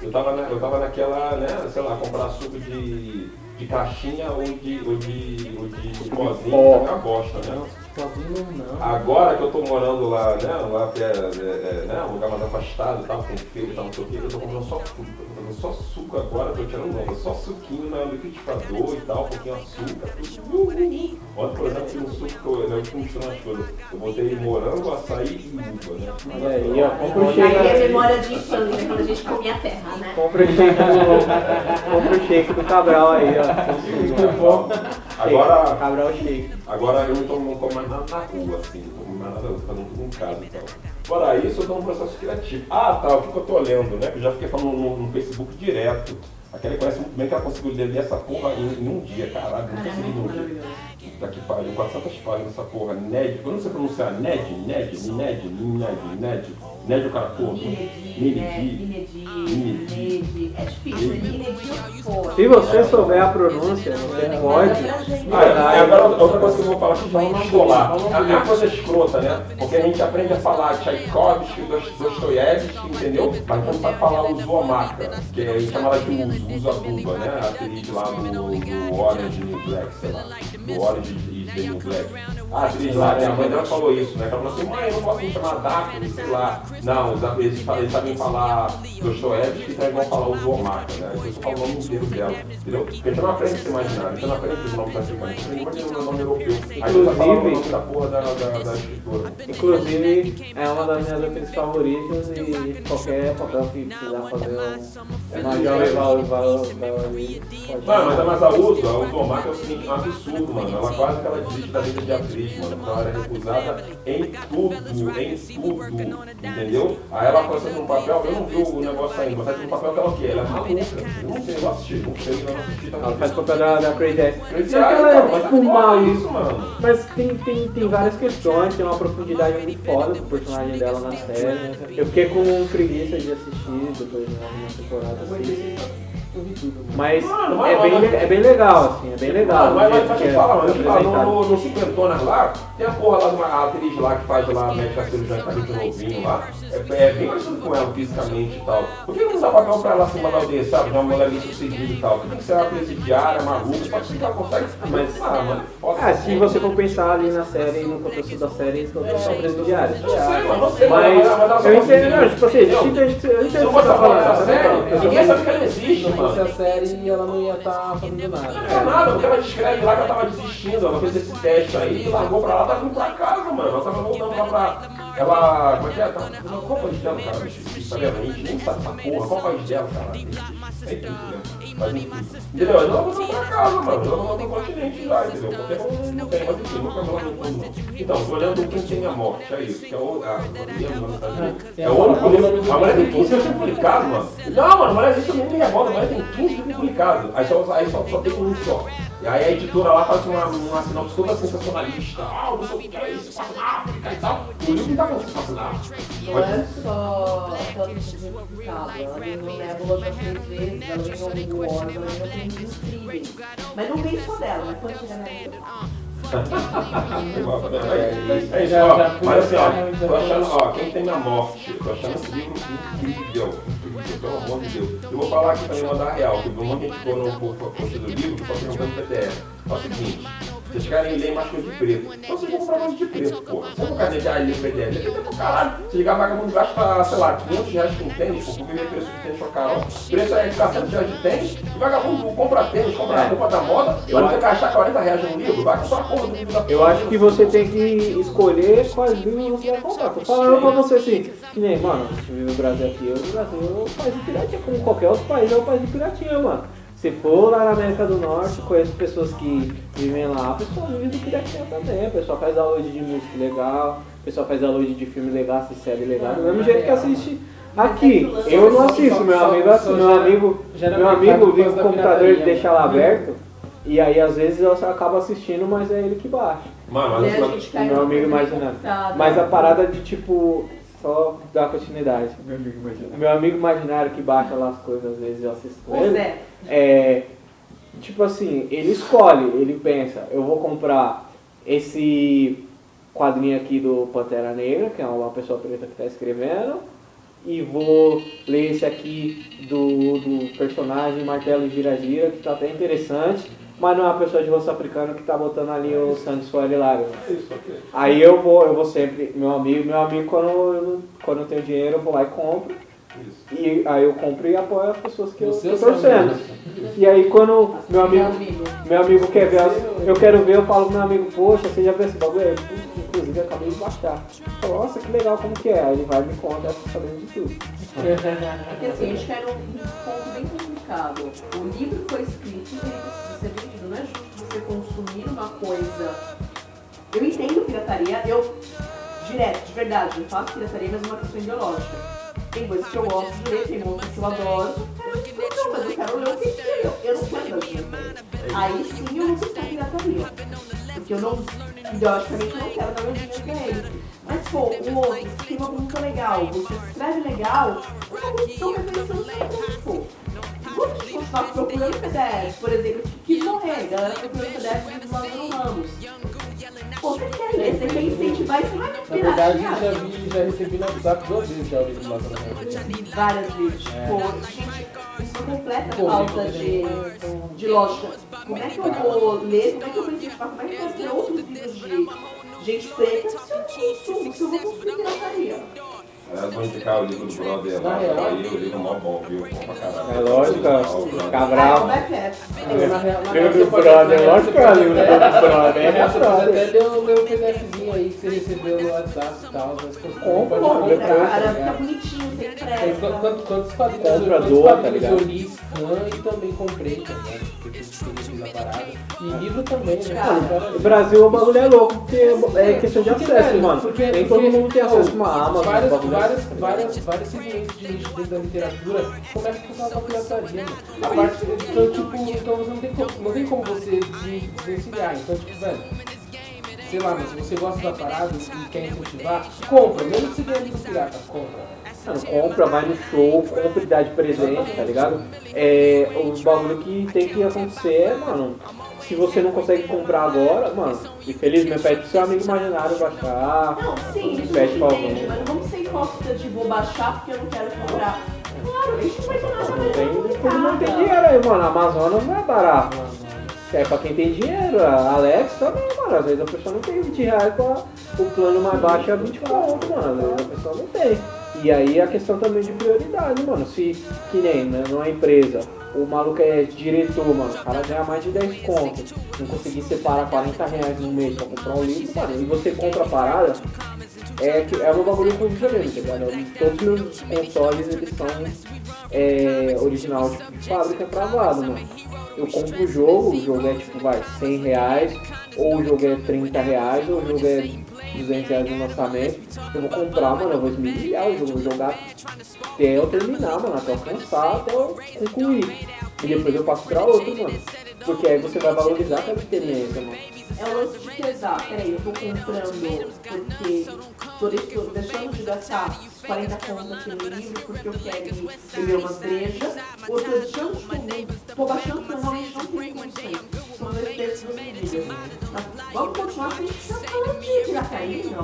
Eu tava, na, eu tava naquela, né, sei lá, comprar suco de, de caixinha ou de, ou de, ou de, de pozinho, é uma bosta, né? Sozinho não. Agora que eu tô morando lá, né, lá que é, é, é, né, um lugar mais afastado e tal, com feira e tal, não sei o que, eu tô comprando só suco, tô comprando só suco agora, tô tirando não, só suquinho no liquidificador e tal, um pouquinho de açúcar, tudo. Ontem, por exemplo, tem um suco que eu, né, eu misturando as coisas. Eu botei morango, açaí e uva, né? Olha aí, ó, compra o Aí é shake. memória de infância, quando a gente comia terra, né? Compra o shake do, compra o shake do Cabral aí, ó. Agora, Cabral shake. Agora eu não como mais nada na rua, assim, nada, eu tô fazendo tudo em casa e tal. Fora isso, eu tô num processo criativo. Ah, tá, o que eu tô lendo, né? Que eu já fiquei falando no, no Facebook direto. Aquela conhece muito bem que ela conseguiu ler essa porra em, em um dia, caralho, não consegui dia. Puta que pariu, 400 páginas essa porra, Ned, eu não sei pronunciar, Ned, Ned, Ned, Ned, Ned, Ned o cara. Inedi, Inedi. É difícil. Se você souber a pronúncia, você pode. Ah, é, agora outra coisa que eu vou falar que já não escolar. É uma coisa escrota, né? Porque a gente aprende a falar Tchaikovsky, Dost- Dostoiévski, entendeu? Mas não sabe falar o Zomaka, que é chamada de uso, uso aduba, né? A atriz lá do, Orange Black, sei lá. Do Orange is dele, o Black. Ah, atriz lá, minha mãe dela falou isso, né? Ela falou assim, mãe, eu não posso me chamar Daphne, sei lá. Não, os eles, falam- eles sabem falar Dostoevsky, então eles vão falar o Zormaca, né? Eu só falo o nome inteiro dela, entendeu? Porque a gente não aprende a se imaginar, a gente não aprende os nomes africanos, a gente aprende o nome europeu. Aí a gente tá falando o nome da porra da, da, da escritora. Inclusive, é uma das minhas atrizes favoritas e qualquer papel que precisar fazer um- uma jovem valor, valor, Mano, mas a Masaúza, o Tomate é o seguinte, é um absurdo, mano. Ela quase que ela desiste da vida de atriz, mano. Então ela é recusada em tudo, em tudo, entendeu? Aí ela passa num papel, eu não vi o negócio ainda, mas faz um papel que ela quer, ela é maluca. Eu não sei, eu assisti, não sei, eu não assisti Ela também. faz papel da, da Crazy Eyes. Crazy Eyes, ela é mas tipo mal isso, mano. Mas tem, tem, tem várias questões, tem uma profundidade muito foda do personagem dela na série. Eu fiquei com preguiça de assistir depois de uma temporada. assim. Eu vi tudo. Mas Mano, mas- é, bem, le- é bem legal, assim, é bem legal. Mano, mas, o mas, jeito mas que deixa é falar, mano, eu falar, no, no, no Cinquentonas lá, tem a porra lá de uma a atriz lá que faz lá a médica cirurgiã que tá muito novinho lá. É, é bem parecido com ela fisicamente e tal. Por que não dá papel pra ela da aldeia, sabe? De uma mulher bem sucedida e tal? Por que tem que ser uma presidiária, maluca? Pode que ela consegue. Mas, ah, mano, foda. Ah, se você for pensar ali na série, no contexto da série, todas são presidiárias. Eu sei, mano, eu sei, Mas eu entendo, não, tipo assim, a gente entende, eu Se entendo não o que você fosse tá falando. dessa série, ninguém sabe que ela existe, Se não fosse mano. a série, ela não ia estar fazendo nada. Não é nada, porque ela descreve lá que ela tava desistindo, ela fez esse teste aí, largou pra lá, tá vindo pra casa, mano. Ela tava voltando lá pra. Ela. Como é que é? Tá, qual o país dela, cara? Tá vendo? A gente nem sabe essa porra. País dela, cara? É? Mas enfim. Entendeu? Ela voltou pra casa, mano. Ela voltou pro continente já, entendeu? Porque não, não tem, mas enfim, nunca ela não tem, não. Então, olhando quem tem a morte, é isso. Que é o. Ah, é o outro. A mulher tem 15 anos publicado, mano. Não, mano, a mulher isso nem me revolta, a mulher tem 15 livros publicados. Aí só, aí só, só tem um só. E aí a editora lá faz uma, uma sinopse toda sensacionalista. Ah, não sei o que é isso, passa na África e tal. E o livro não tá falando que passa na África. Não é só aquela de complicado. Ela no Nebula já três vezes, ela vem Mas não vem só dela, mas quando chegar na. É isso, (laughs) ó. Mas assim, ó, tô achando, ó, quem tem a morte, tô achando esse livro incrível, incrível, pelo amor de Deus. Eu vou falar aqui também, mandar real, que um monte de gente ficou no post do livro, que só perguntando PDF. É o seguinte, vocês querem ler mais coisa de preto. Então vocês vão comprar mais de preto, porra. Você não quer deixar ali PDF, ele tem pro caralho. Se ligar vagabundo gasta, sei lá, 500 reais com tênis, pô, porque vê preço de tênis pra carol. Preço é 400 reais de tênis, e vagabundo compra tênis, compra a roupa da moda, Eu vai que gastar 40 reais num livro, vai comprar a porra do livro da Eu acho que você tem que escolher quais livros você vai comprar. Tô falando pra você assim, que nem, mano, no Brasil aqui, eu, o Brasil é um país de piratinha, como qualquer outro país é um país de piratinha, mano. Se for lá na América do Norte, conheço pessoas que vivem lá, o pessoal vive de piratinha também, o pessoal faz download de música legal, o pessoal faz download de filme legal, assiste série legal, do mesmo jeito que assiste aqui. Eu não assisto, meu amigo, assim, meu amigo, meu amigo liga o computador e deixa lá aberto, e aí às vezes eu acabo assistindo, mas é ele que baixa. Mano, mas a gente cai Meu amigo complicada. Mas a parada de tipo, só dar continuidade. Meu amigo imaginário. Meu amigo imaginário que baixa lá as coisas, às vezes eu assisto com ele. Zé, É, tipo assim, ele escolhe, ele pensa, eu vou comprar esse quadrinho aqui do Pantera Negra, que é uma pessoa preta que está escrevendo, e vou ler esse aqui do, do personagem Martelo Gira-Gira, que tá até interessante, mas não é uma pessoa de rosto africano que tá botando ali o sangue, suor e lágrimas. isso aqui. Aí eu vou, eu vou sempre, meu amigo, meu amigo quando eu, quando eu tenho dinheiro eu vou lá e compro. Isso. E aí eu compro e apoio as pessoas que eu Você é seu torcendo. amigo. E aí quando meu amigo, amigo. meu amigo quer ver, as- eu quero ver, eu falo pro meu amigo, poxa, você já viu esse bagulho? Inclusive eu acabei de baixar. Eu falo, Nossa, que legal, como que é? Aí ele vai e me conta, eu tô sabendo de tudo. Porque assim, a gente cai num ponto bem complicado. O livro foi escrito e ele precisa ser vendido. Consumir uma coisa. Eu entendo pirataria, eu direto, de verdade, eu faço pirataria, mas é uma questão ideológica. Tem coisas que eu gosto de ler, tem outras que eu adoro. Não, mas eu quero ler o que escreveu. Eu não quero ler. Aí sim eu uso a pirataria. Porque eu não, ideologicamente, não quero dar meu dinheiro pra ele. Mas, pô, o outro, se tem uma pergunta legal, você escreve legal, eu não estou reconhecendo sempre, pô. Vamos continuar procurando PDF, por exemplo, que morrer, galera procurando PDF do Lázaro Ramos. Pô, você quer ler, você quer incentivar você vai Na verdade, eu já vi, já recebi no WhatsApp duas vezes já o livro lá pra Eu mim. já vi várias vezes. Pô, gente, isso é completa Pô, falta de, de lógica. Como é que eu vou ler? Como é que eu vou incentivar? Como é que eu vou ter outros livros de gente preta consumo, se eu vou consumir pirataria? Aliás, vou indicar o livro do brother lá, real- aí o livro mó bom, viu? Bom pra caralho. É lógico, o. Cabral. É que é? É, Livro do brother, lógico que é pode livro até- do brother, é até ler o meu PDFzinho aí que você recebeu no WhatsApp e tal. Compra, Cara, tá fica bonitinho, sem Tem pressa. quantos, quadrinhos, Compra, quantos doa, tá ligado? eu li scan e também comprei, tá ligado? E livro também, né? Cara, O Brasil, o bagulho é louco, porque é questão de acesso, mano. porque- Nem todo porque, mundo tem acesso a uma Amazon, Várias, várias, várias, segmentos de dentro da literatura começam por causa da pirataria. mano. A parte, então, tipo, então você não tem como, não tem como você des- desvencilhar. Então, tipo, velho, sei lá, mas se você gosta da parada e quer incentivar, compra. Mesmo que você livro pirata, compra. Mano, compra, vai no show, compra e dá de presente, tá ligado? É, os bagulho que tem que acontecer é, mano, se você não consegue comprar agora, mano, infelizmente pede pro seu amigo imaginário baixar, Não, sim, isso pede pra alguém. mas não vamos ser hipócritas de vou baixar porque eu não quero comprar. Claro, a gente não vai ter nada Não tem, dinheiro aí, mano, a Amazonas não é barato. É pra quem tem dinheiro, a Alex também, mano. Às vezes a pessoa não tem 20 reais pra o plano mais baixo é 20 conto, mano. Às vezes a pessoa não tem. E aí a questão também de prioridade, mano. Se, que nem, né, numa empresa, o maluco é diretor, mano, o cara ganha mais de 10 contos, não conseguir separar 40 reais no mês pra comprar um livro, mano, e você compra a parada, é, que, é um bagulho com videogame, tá ligado? Todos os consoles, eles são é, original tipo, de fábrica travado, mano. Eu compro o jogo, o jogo é tipo, vai, 100 reais, ou o jogo é 30 reais, ou o jogo é 200 reais no lançamento. Eu vou comprar, mano, eu vou esmirilhar o jogo, vou jogar até eu terminar, mano, até eu cansar, até eu concluir. E depois eu passo pra outro, mano. Porque aí você vai valorizar aquela experiência, mano. É o lance de pesar. Peraí, eu tô comprando porque tô deixando, de gastar 40 contas aqui no livro porque eu quero beber uma breja, ou eu tô deixando de comer, tô baixando porque eu realmente não tenho condições. São dois das medidas. Vamos continuar sem estar falando de pirataria, não.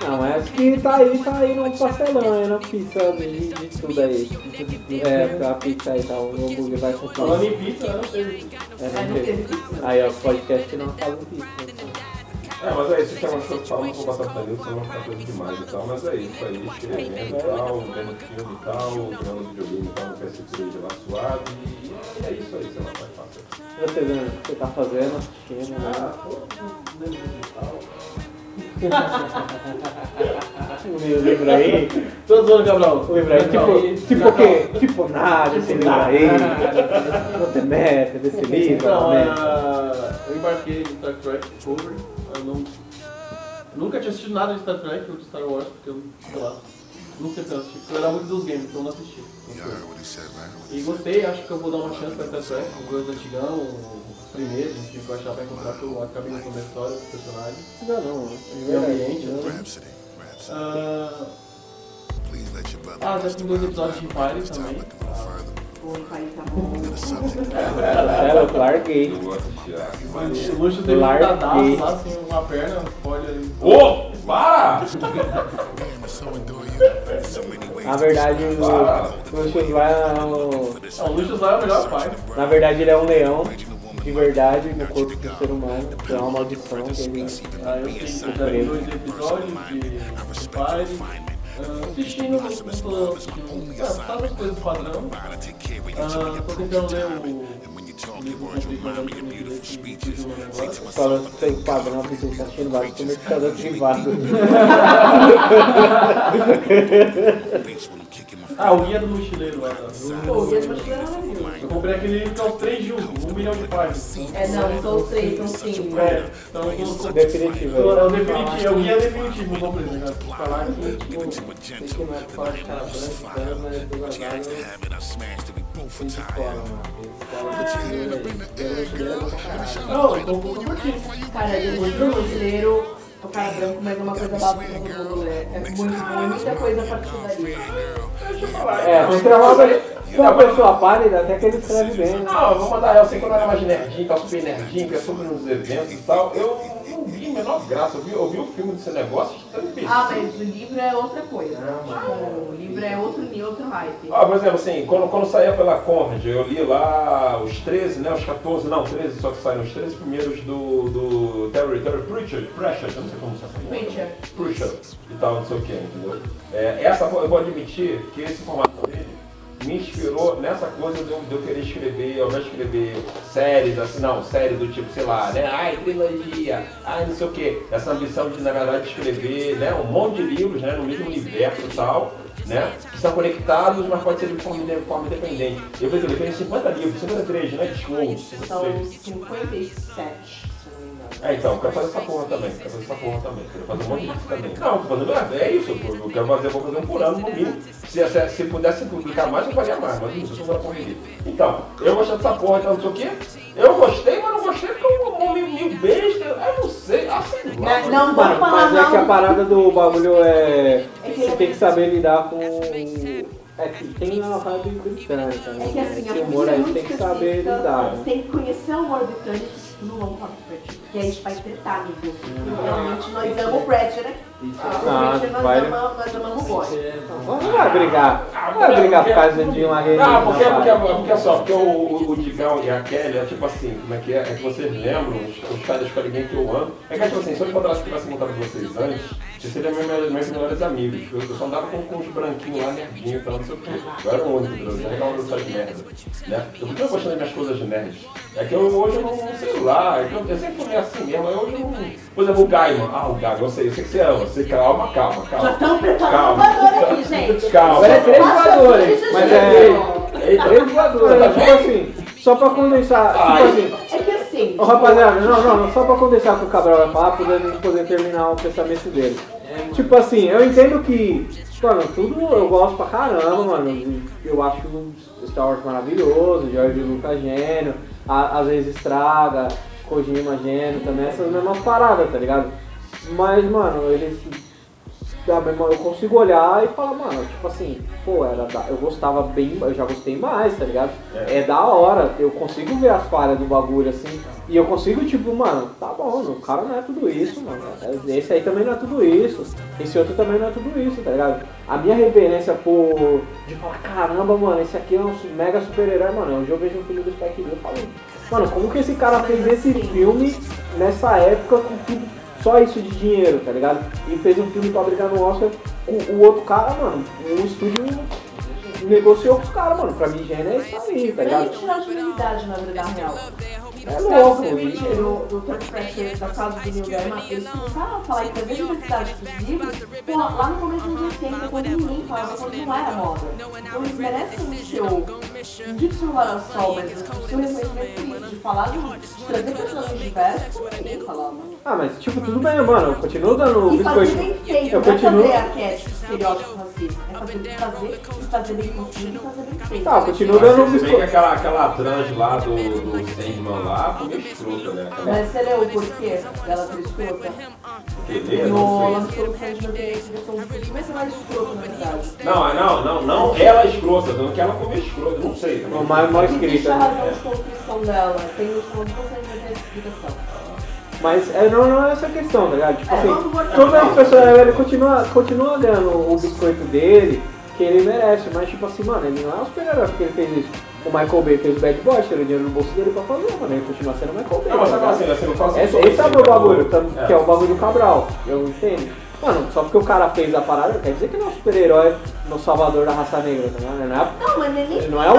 Não, é que tá aí, tá aí no pastelão, aí na pizza de, de tudo aí. É, a pizza aí tá, o hambúrguer vai com Falando tudo. em pizza, né? Não teve. É, Aí não teve. Aí, ó, podcast que não fala pizza. É, mas é isso que é uma coisa que falam com batata nisso, não ficar coisa demais e tal, mas é isso aí, escrevendo e tal, vendo filme e tal, jogando videogame e tal, no PS3 lá suave, e é isso aí, sei lá, vai fácil. Você, Dani, o que você tá fazendo, assistindo, né? Ah, tô no digital. O meu livro aí, Tô zoando, Gabriel. o livro aí, tipo, tipo o quê? Tipo nada, esse livro aí. Não tem meta desse livro, Então, ah, eu embarquei no Star Trek Discovery. Eu não, nunca tinha assistido nada de Star Trek ou de Star Wars, porque eu, sei lá, não sei assisti. porque Eu era muito dos games, então eu não assisti. E gostei, acho que eu vou dar uma chance pra Trek, os dois antigão, os primeiros, a gente vai achar pra encontrar, que eu acabei gostando da história dos personagens Não, não, o ambiente. Né? Ah, ah, já tem dois episódios de Empire também. Pô, pai, tá bom. É, (laughs) eu larguei. A... O luxo dele Larguei. dadaço lá, sem uma perna, spoiler. aí. Ô! Para! (laughs) Na verdade, o Lucius vai é um- o Luxus lá é o melhor pai. Na verdade, ele é um leão, de verdade, no corpo do ser humano. Que é uma maldição que ele. Ah, eu já vi dois episódios de Empire. Ah, assistindo, não tô. Ah, sabe as coisas padrão. Ah, tô tentando ler o que um. Falando que tem padrão, porque você tá assistindo vários comerciadores privados. Ah, o guia do mochileiro tá? Pô, o Guia de Mochileiro é maravilhoso. Eu comprei aquele livro que é os três juntos, um milhão de páginas. É, não, são os três, são cinco. É, então eu tô. Definitivo. É o definitivo, é o guia definitivo, vou né? Falar que, tipo, sei que não é pra falar de cara branco, cara, mas do guardado, tem de cola, mano. Esse cara eu o do é o cara branco, mas é uma coisa básica no mundo. É, é é muita coisa a partir dali. É, tem que trabalhar com uma pessoa pálida, até que ele escreve bem. Não, eu vou mandar, eu sei que quando eu era mais nerdinho, tava super nerdinho, que é sobre uns eventos e tal, eu não vi a menor graça. Eu vi, eu vi o filme desse negócio, imbecil. Ah, mas o livro é outra coisa. Não, mas- Tipo, o livro é outro, outro hype. Ah, por exemplo, assim, quando, quando saía pela Conrad, eu li lá os 13, né, os 14, não, 13, só que saíram os 13 primeiros do, do Terry, Terry Pritchard, eu não sei como se chama. Preacher. Pritchard e tal, não sei o que, entendeu? É, essa, eu vou admitir que esse formato dele me inspirou nessa coisa de eu, de eu querer escrever, ao invés de escrever séries, assim, não, série do tipo, sei lá, né, ai, trilogia, ai, não sei o que, essa ambição de, na verdade, escrever, né, um monte de livros, né, no mesmo universo e tal, né, que são conectados, mas pode ser de forma, de forma independente. Eu vejo, ele fez 50 livros, 53, né, desculpa, São 53. 57, É, então, eu quero fazer essa porra também, quero fazer essa porra também, quero fazer um monte disso também. Não, tô fazendo, é, é isso, eu, eu quero fazer, vou fazer um por ano no mínimo. Se, se, se pudesse publicar mais, eu faria mais, mas isso, eu sou da correria. Então, eu gostei dessa porra, então não sei o quê. Eu gostei, mas não gostei porque eu um meio besta, eu não sei, lá. Não, mas- não vou Mano, falar mas é que a não. parada do bagulho é. É Você eu- tem que saber lidar com. É que tem uma vibe britânica, né? É que assim, a Esse humor aí tem que saber lidar. né? Tem que conhecer o humor britânico, não vamos falar do Pratchett, porque a gente vai tretar, amigo. Realmente nós amamos o Pratchett, né? Ah, Ah, vai- amamos, nós amamos o boy. Não vai brigar. Não vai brigar por causa de uma rede. Não, porque, porque, porque só, porque o, o, o Digão e a Kelly é tipo assim, como é que é? É que vocês lembram, os, os caras da escola ninguém que eu amo. É que tipo assim, se eu encontrasse que tivesse encontrado vocês antes, vocês seriam meus, melhores amigos. Eu, eu só andava com, com os branquinhos lá, nerdinhos e tal, não sei o quê. Eu era o único, eu já reclamava dessas merda. Né? Eu continuo gostando das minhas coisas de nerd. É que eu, hoje eu não, sei lá, é que eu, eu sempre fui assim mesmo, eu hoje eu não. Por exemplo, o Gaiman. Ah, o Gaiman, eu sei, eu sei que você ama, você calma, calma, calma. Já estamos preparando o Calma. voador aqui, gente. (laughs) Calma. Agora é três voadores, as mas é. gente. Eita. Três voadores, é tipo assim, só pra condensar. Tipo assim. É que assim. Ô rapaziada, não, não, não, só pra condensar o que o Cabral vai falar, podendo poder terminar o pensamento dele. Tipo assim, eu entendo que, mano, tudo eu gosto pra caramba, mano. Eu acho o Star Wars maravilhoso, George Lucas gênio, a- às vezes estraga, Kojima gênio também, essas mesmas paradas, tá ligado? Mas, mano, eles. da mesma- Eu consigo olhar e falar, mano, tipo assim, pô, era da- eu gostava bem, eu já gostei mais, tá ligado? É. É da hora, eu consigo ver as falhas do bagulho assim, e eu consigo, tipo, mano, tá bom, o cara não é tudo isso, mano. Esse aí também não é tudo isso, esse outro também não é tudo isso, tá ligado? A minha reverência por. de falar, caramba, mano, esse aqui é um mega super-herói, mano. Hoje eu vejo um filme do Spike Lee e falo, mano, como que esse cara fez esse filme nessa época com tudo, só isso de dinheiro, tá ligado? E fez um filme pra brigar no Oscar com o outro cara, mano, um estúdio negociou com os caras, mano. Pra mim, gênio é isso aí, tá Pra ligado? a genialidade na vida real. É louco, isso. do, do Third Pressure, da casa do Neil Gaiman, eles começaram a falar que a diversidade dos livros, pô, lá no começo dos 80, quando ninguém falava, quando não era moda. Então eles merecem o seu, não digo seu lugar ao sol, mas o seu reconhecimento de falar de, de trazer personagens diversos, como ninguém falava. Ah, mas tipo, tudo bem, mano. Eu continuo dando o E fazer biscoito. bem feito, Eu não é continuo. fazer arquétipo, estereótipo racista. É fazer, fazer fazer bem e fazer bem feito. Tá, eu continuo Mas dando que biscoito. aquela, aquela trans lá do, do Sandman lá foi meio escrota, né? Aquela Mas você leu o porquê dela ser escrota? beleza, No essa questão de como é que ela é escrota, na verdade. Não, não, não, não ela é escrota, não que ela foi meio escrota, não sei. também. Não, mais mal Existe escrita. a né? razão de construção dela. Tem Sandman tem essa explicação. Mas é, não, não é essa questão, tá ligado? Tipo É, assim, todas as pessoas, ele continua, continua dando o biscoito dele, que ele merece, mas tipo assim, mano, ele não é um super-herói porque ele fez isso. O Michael Bay fez Bad Boy, tirou dinheiro no bolso dele pra fazer, mano, ele continua sendo o Michael Bay. Não, mas tá ligado? assim, assim, eu faço Esse, sobre esse é o meu né? bagulho, É. que é o bagulho do Cabral, eu entendo. Mano, só porque o cara fez a parada, quer dizer que não é um super-herói no Salvador da raça negra, tá ligado? Não é, Não, mas nem ele não é o.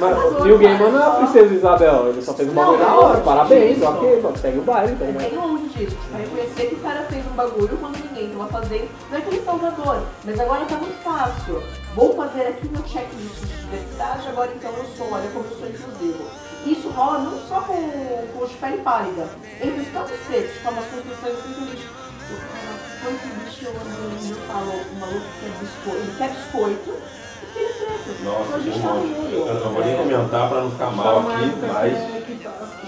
Mas Neil Gaiman não é a princesa Isabel, ele só fez um bagulho da hora, parabéns, isso. ok, segue o baile, tá ligado? Tem longe disso. Pra reconhecer que o cara fez um bagulho quando ninguém tava fazendo. Não é que ele é salvador, mas agora tá muito fácil. Vou fazer aqui meu checklist de diversidade, agora então eu sou, olha como eu sou inclusivo. Isso rola não só com, com os pele pálida, entre os próprios pretos, com umas construções assim que eles. Quanto bicho eu ando, eu falo, o maluco quer biscoito, ele quer biscoito, é. Nossa, então a gente tá no. Eu não vou nem É. comentar pra não ficar mal aqui, mas.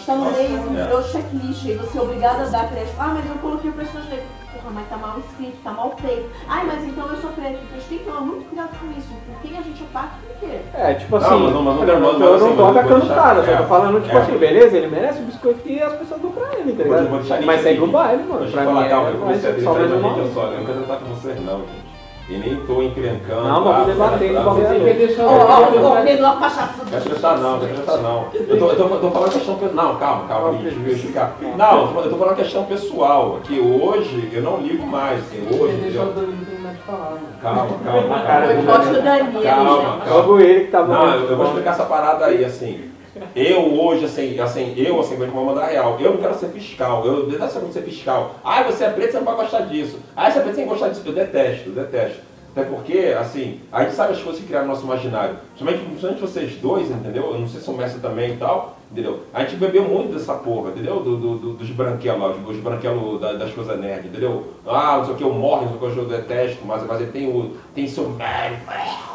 Está no meio, é. virou checklist, aí você é obrigado a dar crédito. Ah, mas eu coloquei o personagem dele. Ah, mas tá mal escrito, tá mal feito. Ai, mas então eu sou preto. Então a gente tem que tomar muito cuidado com isso. Com quem a gente ataca e por quê? É, tipo Não, assim, mas não- mas não eu tem- não, mas eu assim, não tô mas eu atacando o cara, só é. tô falando, tipo É. assim, beleza, ele merece o biscoito e as pessoas dão pra ele, tá Eu vou- ligado? vou deixar Mas segue o baile, mano. Deixa Pra eu mim falar, calma, é eu mais comecei a só mais gente, uma eu não quero tratar com vocês não, gente. E nem tô encrencando. Não, vamos debater, vamos Tem que deixar Ó, o ó, ó, Pedro, a cachaça do Quero prestar não, quero prestar não. Eu tô, eu tô, eu tô falando questão pessoal. Não, calma, calma, deixa eu explicar. Não, eu tô, falando questão pessoal. Que hoje eu não ligo mais, assim, hoje, entendeu? Mano. Calma, calma, Cara, calma. Eu gosto Calma, gente. calma. Logo ele que tá Não, eu, vou bom. explicar essa parada aí, assim. Eu hoje, assim, assim, eu, assim, vou mandar real. Eu não quero ser fiscal. Eu detesto ser fiscal. Ah, você é preto, você não vai gostar disso. Ah, você é preto, você tem que gostar disso. Eu detesto, detesto. Até porque, assim, a gente sabe as coisas que criaram no nosso imaginário. Principalmente, principalmente vocês dois, entendeu? Eu não sei se o mestre também e tal, entendeu? A gente bebeu muito dessa porra, entendeu? Do, do- do- dos branquelos, os branquelos da- das coisas nerd, entendeu? Ah, não sei o que, eu morro, não sei o que, eu detesto, mas, mas ele tem, o, tem seu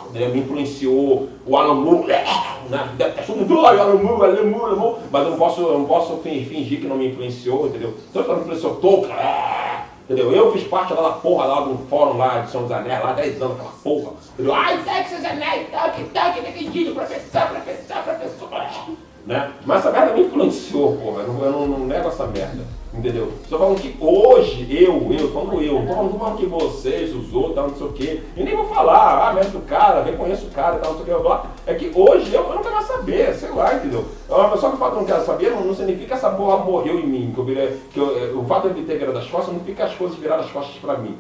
entendeu? me influenciou, o Alan Moore, né? detesto muito, Alan Moore, Alan Moore, mas eu não posso, eu não posso fin- fingir que não me influenciou, entendeu? Se eu não influenciou Tolkien, é, Entendeu? Eu fiz parte lá da porra lá do fórum lá de São Anéis, lá 10 anos, aquela porra. Entendeu? Ai, Texas Anéis, Tolkien, Tolkien, entendido, professor, professor, professor. Né? Mas essa merda me influenciou, porra. Eu não, eu não nego essa merda. Entendeu? Estou falando que hoje, eu, eu, falando eu, não tô falando, que vocês, os outros, tal, não sei o quê. E nem vou falar, ah, mestre do cara, reconheço o cara, tal, não sei o que, blá. É que hoje eu, eu não quero saber, sei lá, entendeu? Só que o fato não quero saber não, não significa que essa porra morreu em mim. Que eu virei, que eu, o fato de ter virado as costas não que as coisas viraram as costas pra mim.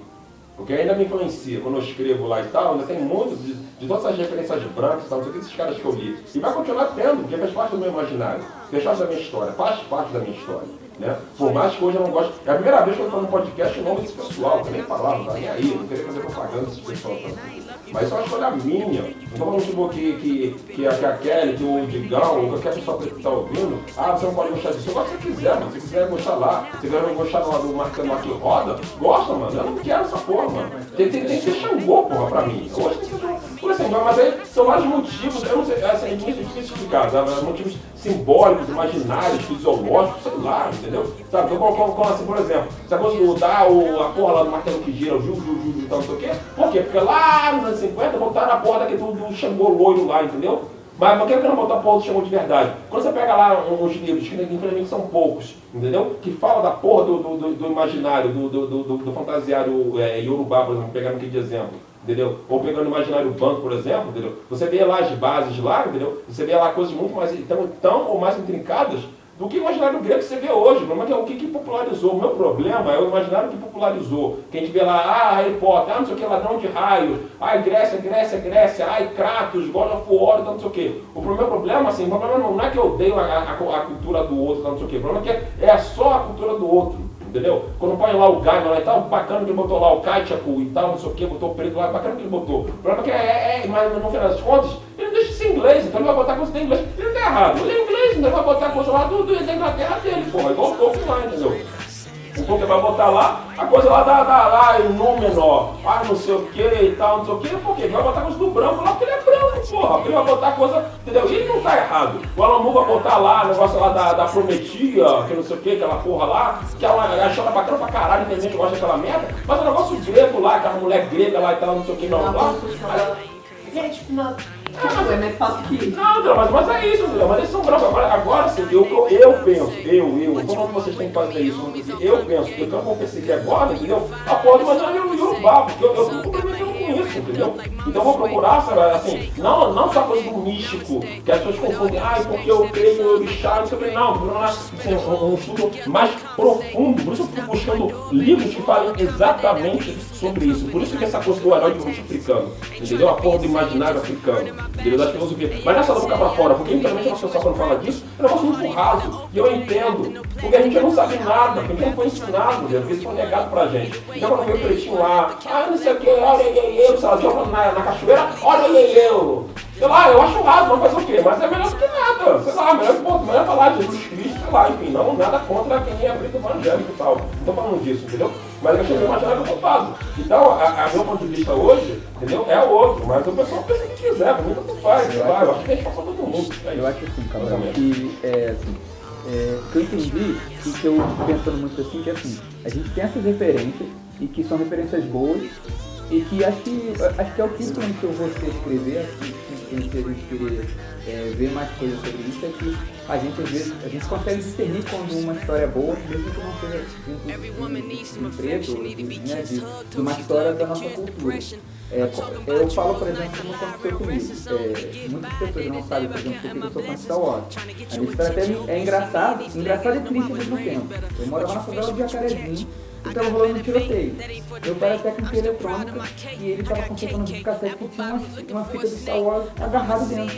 Porque ainda me influencia. Quando eu escrevo lá e tal, ainda tem muito de, de todas essas referências brancas, tal, não sei o que, esses caras que eu li. E vai continuar tendo, porque faz parte do meu imaginário, faz parte da minha história, faz parte da minha história. Né? Por mais que hoje eu não gosto. É a primeira vez que eu estou no podcast em nome desse pessoal, que nem falava, tá nem aí, não queria fazer propaganda desse pessoal. Mas isso é uma escolha minha. Não tipo, que, que, que, a, que a Kelly, que o Digão, ou qualquer pessoa que está ouvindo, ah, você não pode gostar disso. Eu gosto se você quiser, mano. Se quiser gostar lá, se quiser gostar do, do Marcelo lá que roda, gosta, mano. Eu não quero essa porra, mano. Tem, tem, tem que ser Xangô, porra, pra mim. Eu de ser Xangô. Por assim, mas aí são vários motivos, eu não sei, assim, é muito difícil explicar, sabe? Motivos simbólicos, imaginários, fisiológicos, sei lá, entendeu? Sabe? Então, como assim, por exemplo, se a coisa mudar o, a porra lá do martelo que gira, o Ju, Ju, Ju, Ju, tal, não sei o quê, por quê? Porque lá nos anos 50 botaram a porra daquele do, do Xangô loiro lá, entendeu? Mas por que não botar a porra do Xangô de verdade? Quando você pega lá uns livros, que infelizmente são poucos, entendeu? Que fala da porra do, do, do- do imaginário, do, do, do- do fantasiário é, Yorubá, por exemplo, pegando aqui de exemplo. Entendeu? Ou pegando o imaginário banco, por exemplo, entendeu? Você vê lá as bases lá, entendeu? Você vê lá coisas muito mais, tão, tão ou mais intrincadas do que o imaginário grego que você vê hoje. O problema é é o que, que popularizou. O meu problema é o imaginário que popularizou. Que a gente vê lá, ah, Harry Potter, ah, não sei o que, ladrão de raio, ai, Grécia, Grécia, Grécia, ai, Kratos, God of War, não sei o que. O meu problema, assim, o problema não é que eu odeio a, a, a cultura do outro, não sei o que. O problema é que é só a cultura do outro. Entendeu? Quando põe lá o Gaiman lá e tal, bacana que ele botou lá o Kaitiaku e tal, não sei o que, botou o preto lá, bacana que ele botou. O problema é que é, é mas no final das contas, ele deixa de ser inglês, então ele vai botar coisa em inglês. Ele não tá errado, ele é inglês, então ele vai botar coisa lá do, do, da Inglaterra dele, porra, igual o Tolkien lá, entendeu? O Tolkien vai botar lá, a coisa lá dá, dá lá em Númenor, ah, não sei o que e tal, não sei o que, por quê? Vai botar coisa do branco lá porque ele é branco, porra, ele vai botar coisa, entendeu? E ele não tá errado. O Alamu vai botar lá o negócio lá da, da Prometia, que não sei o que, aquela porra lá, que ela achou ela bacana pra caralho, tem gente que gosta daquela merda, mas o negócio grego lá, aquela mulher grega lá e tal, não sei o que, não, lá. Gente, não. Tipo, é mais fácil que. Não, não, mas, é isso, entendeu? Mas eles são brancos. Agora, agora sim, eu, eu penso, eu, eu, não que vocês têm que fazer isso, eu penso, eu não vou perseguir agora, entendeu? A porra, mas eu o Yorubá, porque eu, eu tô complementando isso, entendeu? Então eu vou procurar, sabe, assim, não, não só coisa do místico, que as pessoas confundem, ai, porque eu creio no Orixá, não sei o que, não, não, assim, um, um estudo mais profundo, por isso eu fico buscando livros que falem exatamente sobre isso. Por isso que essa coisa do herói de africano, entendeu? A porra do imaginário africano, entendeu? Da filosofia. Mas não é só da boca pra fora, porque infelizmente a pessoa quando fala disso, é um negócio muito raso. E eu entendo, porque a gente não sabe nada, porque a gente não foi ensinado, porque isso foi negado pra gente. Então quando veio o pretinho lá, ah, não sei o que, olha eu, sei lá, joga na, na cachoeira, olha eu. Sei lá, eu acho raso, mas fazer o quê? Mas é melhor do que nada. Sei lá, melhor, pô, melhor falar de Jesus Cristo, sei lá, enfim, não, nada contra quem é preto evangélico e tal. Não tô falando disso, entendeu? Mas a questão do imaginário é culpado. Então, a, a meu ponto de vista hoje, entendeu? É outro, mas o pessoal pensa o que quiser, mim tanto faz, sei lá, eu acho que a gente passa todo mundo. É. Eu acho assim, Cabral, Exatamente. que é assim, é, que eu entendi e que eu pensando muito assim, que é assim, a gente tem essas referências, e que são referências boas e que acho que, acho que é o que influenciou você escrever, acho que a gente querer é, ver mais coisas sobre isso, é que a gente às vezes a gente consegue discernir quando uma história é boa, mesmo que não seja vindo de um preto, né, de, de uma história da nossa cultura. É, eu falo, por exemplo, no aconteceu comigo. É, muitas pessoas não sabem, por exemplo, porque eu sou fã de Star Wars. A minha história até é engraçada, engraçada e triste ao mesmo tempo. Eu morava na favela de Jacarezinho, e tava rolando um tiroteio. Meu pai era técnico de eletrônica e ele tava consertando um videocassete que tinha uma, uma fita de Star Wars agarrada dentro.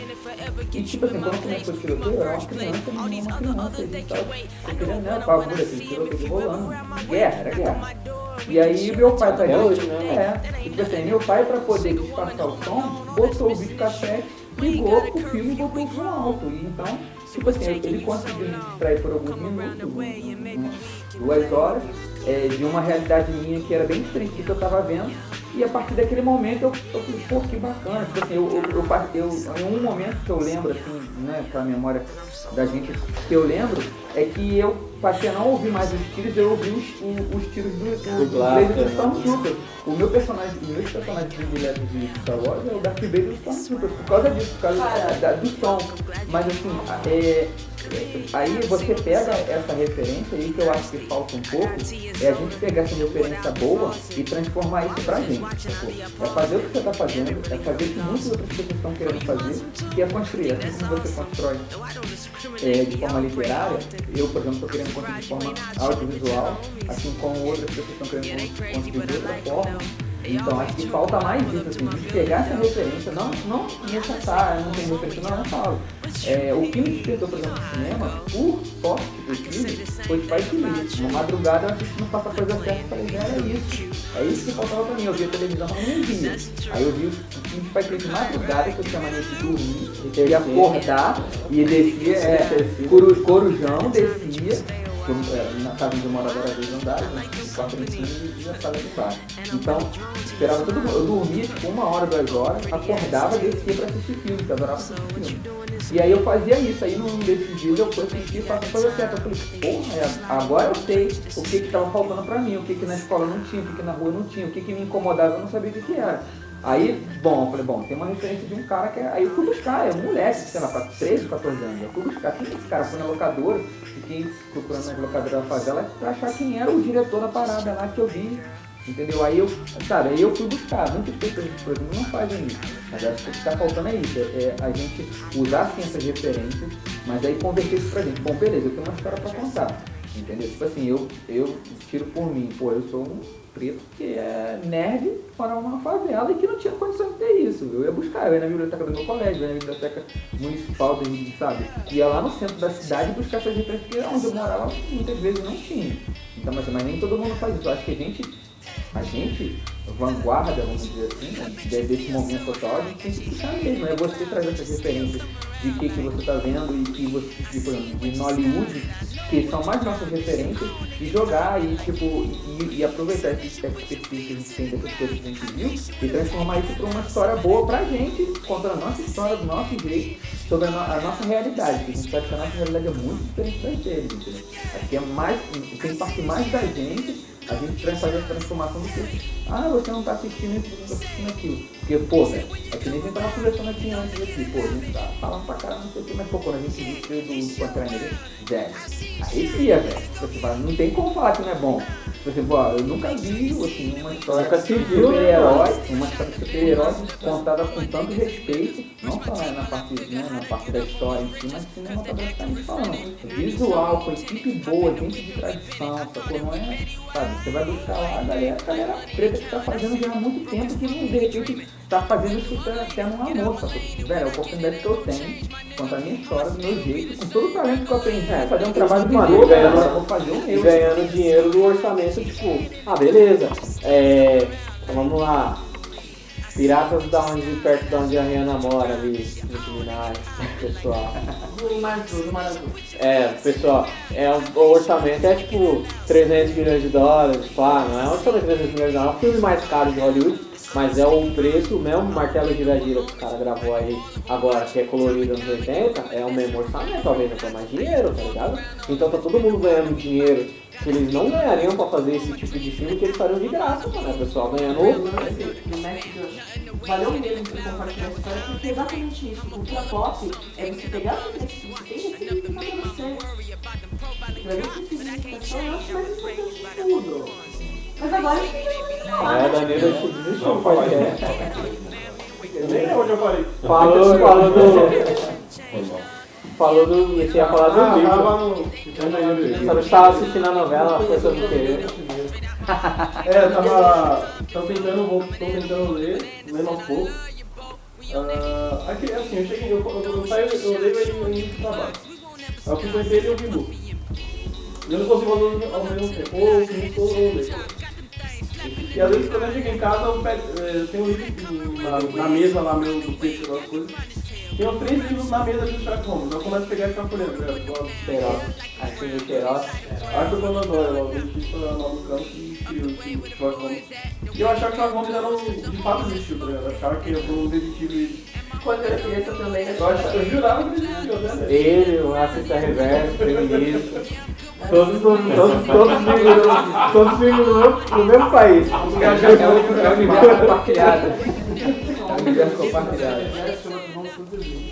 E tipo assim, quando começou o tiroteio, eu era uma criança, uma criança, e tava querendo, né, pavor, assim, tiroteio rolando. Guerra, era guerra. E aí meu pai tá hoje, né? É. E tipo assim, meu pai pra poder disfarçar o som, botou o videocassete, ligou o filme e botou o som alto. E então, tipo assim, ele conseguiu me distrair por alguns minutos, duas horas, é, de uma realidade minha que era bem triste que eu tava vendo. E a partir daquele momento eu, eu falei, pô, que bacana. Tipo assim, eu, eu, eu, eu, em um momento que eu lembro, assim, né, aquela memória da gente que eu lembro, é que eu passei a não ouvir mais os tiros, eu ouvi os, os, os tiros do, do, do Blaster, do né? Stormtrooper. O meu personagem, o meu personagem predileto de Star Wars é o Darth Vader do Stormtrooper, por causa disso, por causa da, da- do som. Mas assim, é, aí você pega essa referência aí que eu acho que falta um pouco, é a gente pegar essa referência boa e transformar isso pra gente. sacou? É fazer o que você tá fazendo, é fazer o que muitas outras pessoas estão querendo fazer, que é construir. Assim como você constrói é, de forma literária, eu, por exemplo, estou querendo construir de forma audiovisual, assim como outras pessoas estão querendo construir de outra forma. Então acho que falta mais isso, assim, de pegar essa referência, não, não necessário, não tem referência, não, eu falo. É, o que me despertou, por exemplo, no cinema, por sorte do filme, foi Spike Lee. Uma madrugada eu assisti no Faça a Coisa Certa e falei, era isso. É isso que faltava pra mim, eu via televisão, mas não via. Aí eu vi o filme de Spike Lee de madrugada, que eu tinha mania de dormir, eu ia acordar e descia, é, coru, corujão, descia, que eu, é, na casa onde eu morava era dois andares, né? O quarto em cima e a sala de baixo. Então, esperava todo mundo. Eu dormia tipo uma hora, duas horas, acordava, descia pra assistir filme, que adorava assistir filme. E aí eu fazia isso, aí num desses dias eu fui assistir e faço coisa certa. Eu falei, porra, é, agora eu sei o que que tava faltando pra mim, o que que na escola não tinha, o que que na rua não tinha, o que que me incomodava, eu não sabia o que que era. Aí, bom, eu falei, bom, tem uma referência de um cara que é. Aí eu fui buscar, é um moleque, sei lá, pra 13, 14 anos. Eu fui buscar, quem é esse cara? Fui na locadora, fiquei procurando na locadora da favela pra achar quem era o diretor da parada lá que eu vi. Entendeu? Aí eu, sabe, aí eu fui buscar. Muitas pessoas, por exemplo, não fazem isso. Mas acho que o que está faltando é isso, é, é a gente usar assim essas referências, mas aí converter isso pra gente. Bom, beleza, eu tenho uma história pra contar. Entendeu? Tipo assim, eu, eu tiro por mim, pô, eu sou um preto que é nerd para uma favela e que não tinha condição de ter isso. Eu ia buscar, eu ia na biblioteca do meu colégio, eu ia na biblioteca municipal, sabe? Ia lá no centro da cidade buscar essas referências, porque onde eu morava muitas vezes não tinha. Então, mas, mas nem todo mundo faz isso. Eu acho que a gente, a gente, vanguarda, vamos dizer assim, né, de- desse movimento atual, a gente tem que puxar mesmo. É você trazer essas referências de que, que você está vendo e que você, tipo, de Nollywood, que são mais nossas referências, e jogar e, tipo, e, e aproveitar esse expertise que a gente tem dessas coisas que a gente viu e transformar isso para uma história boa pra gente, contando a nossa história, do nosso jeito, sobre a, no- a nossa realidade, porque a gente sabe que a nossa realidade é muito diferente das deles, entendeu? Acho que é mais, tem que partir mais da gente, a gente pra fazer essa transformação do que, ah, você não tá assistindo isso, você não tá assistindo aquilo. Porque, pô, velho, é que nem a gente tava conversando aqui antes aqui, pô, a gente tá falando pra caramba, não sei o que, mas pô, quando a gente viu o filme do Pantera Negra, velho, arrepia, velho. Você fala, não tem como falar que não é bom. Tipo assim, pô, eu nunca vi, assim, uma história Nunca se de viu, né, super-herói, uma história de super-herói contada com tanto respeito, não só na parte, né, na parte da história em si, mas cinematograficamente falando. Visual, com equipe boa, gente de tradição, sacou? Não é, sabe, você vai buscar lá a galera, a galera preta que tá fazendo já há muito tempo que de repente tá fazendo isso até- até num amor, sacou? Velho, é a oportunidade que eu tenho, contar a minha história, do meu jeito, com todo o talento que eu aprendi, É, fazer um trabalho de mano, Deus, ganhando- agora eu vou fazer o E meu. ganhando dinheiro do orçamento, tipo, ah, beleza. É, então vamos lá. Piratas da onde, perto de onde a Rihanna mora ali, Nicki Minaj, pessoal. Marzu, do Marazu. É, pessoal, é, o, o orçamento é tipo 300 milhões de dólares, pá, não é um orçamento de 300 milhões de dólares, é o filme mais caro de Hollywood, mas é o preço, o mesmo martelo gira-gira que o cara gravou aí agora, que é colorido nos 80, é o mesmo orçamento, talvez até mais dinheiro, tá ligado? Então tá todo mundo ganhando dinheiro se eles não ganhariam pra fazer esse tipo de filme, que eles fariam de graça, mano. O pessoal ganhando. México valeu mesmo você compartilhar essa história, porque é exatamente isso. Cultura pop é você pegar as coisas que você tem e ressignificar pra você. Pra mim, ressignificação eu acho mais importante de tudo. Mas agora a gente tem falar. É, Danilo acho que desistiu Não, aí. podcast. Nem é onde eu parei. Falou, falou do. Foi. Falou do. Eu tinha falado Ah, do livro. tava no. Só não estava assistindo a novela, Força do Querer. É, eu tava, tava tentando, vou, tô tentando ler, lendo aos poucos. Ah, aqui, assim, eu cheguei, eu, eu, eu, saio, eu leio ele no início do trabalho. Aí eu fui conhecer ele e eu vi. Eu não consigo fazer ao mesmo tempo, ou eu ou eu leio. E às vezes quando eu chego em casa, eu, pego, eh, eu tenho um livro na, na mesa lá, meu, do peixe, coisas. Tem uns três livros na mesa de Sherlock Holmes. Eu começo a pegar e ficar folhando. né? Eu gosto. Queiroz. Aqui no Queiroz. Arthur Conan Doyle, o dentista lá no campo que criou esse Sherlock Holmes. E eu achava que Sherlock Holmes era um, de fato existiu, tá ligado? Eu achava que foi um detetive. Quando eu era criança também, Eu, achava, eu jurava que ele existiu, né? Ele, o racista reverso, feminista. Todos, todos, todos, todos vivem no- todos vivem no mesmo, no mesmo país. É o, é universo compartilhado. É o universo compartilhado.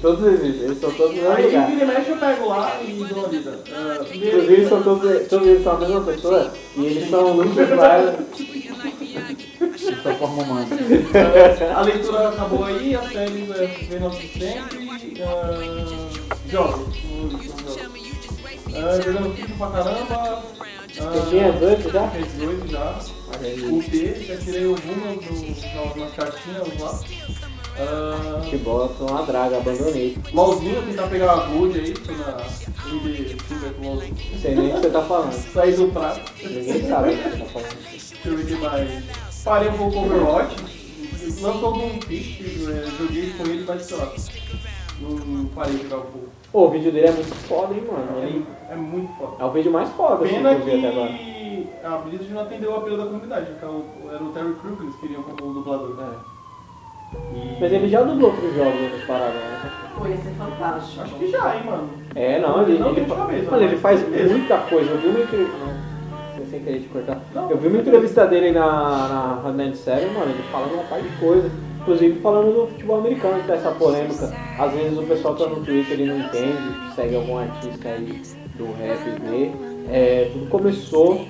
Todos existem, eles são todos no mesmo Aí, lugar. vira e mexe, eu pego lá e dou uma lida. Ah, Inclusive, são todos, todos eles são a mesma pessoa e eles são Lucas Laila. Só forma humana. a leitura acabou aí, a série é vem nosso sempre. ah, Jogos. Ah, jogando FIFA pra caramba. Você tinha 18 já? Fez dois já. O T, já tirei o do- nas cartinhas lá. Ah, Que bosta, uma draga, abandonei. LOLzinho, tentar pegar a Gold aí, na MD Silver com LOLzinho. Não sei nem o que você tá falando. Saí do prato. Ninguém sabe o que você tá falando. Deixa eu ver o que mais. Parei um pouco Overwatch. Lançou um Peach, eh, joguei com ele, mas sei lá. Não parei de jogar um pouco. Pô, o vídeo dele é muito foda, hein, mano. Ele É, é muito foda. é o vídeo mais foda assim, que Pena eu vi até agora. que a Blizzard não atendeu o apelo da comunidade, porque o- era o Terry Crew que eles queriam como dublador. É. E- Mas ele já dublou pros jogos outras paradas, né? Pô, ia ser fantástico. Acho que já, hein, mano. É, não, ele, Não ele, de cabeça, mano, ele faz beleza. muita coisa. Eu vi uma entrevista. Não, sem querer te cortar. Não. Eu vi uma entrevista dele na, na Série, mano, ele falando uma parte de coisa. Inclusive falando do futebol americano, que tá essa polêmica. Às vezes o pessoal tá no Twitter ele não entende, segue algum artista aí do rap vê. É, tudo começou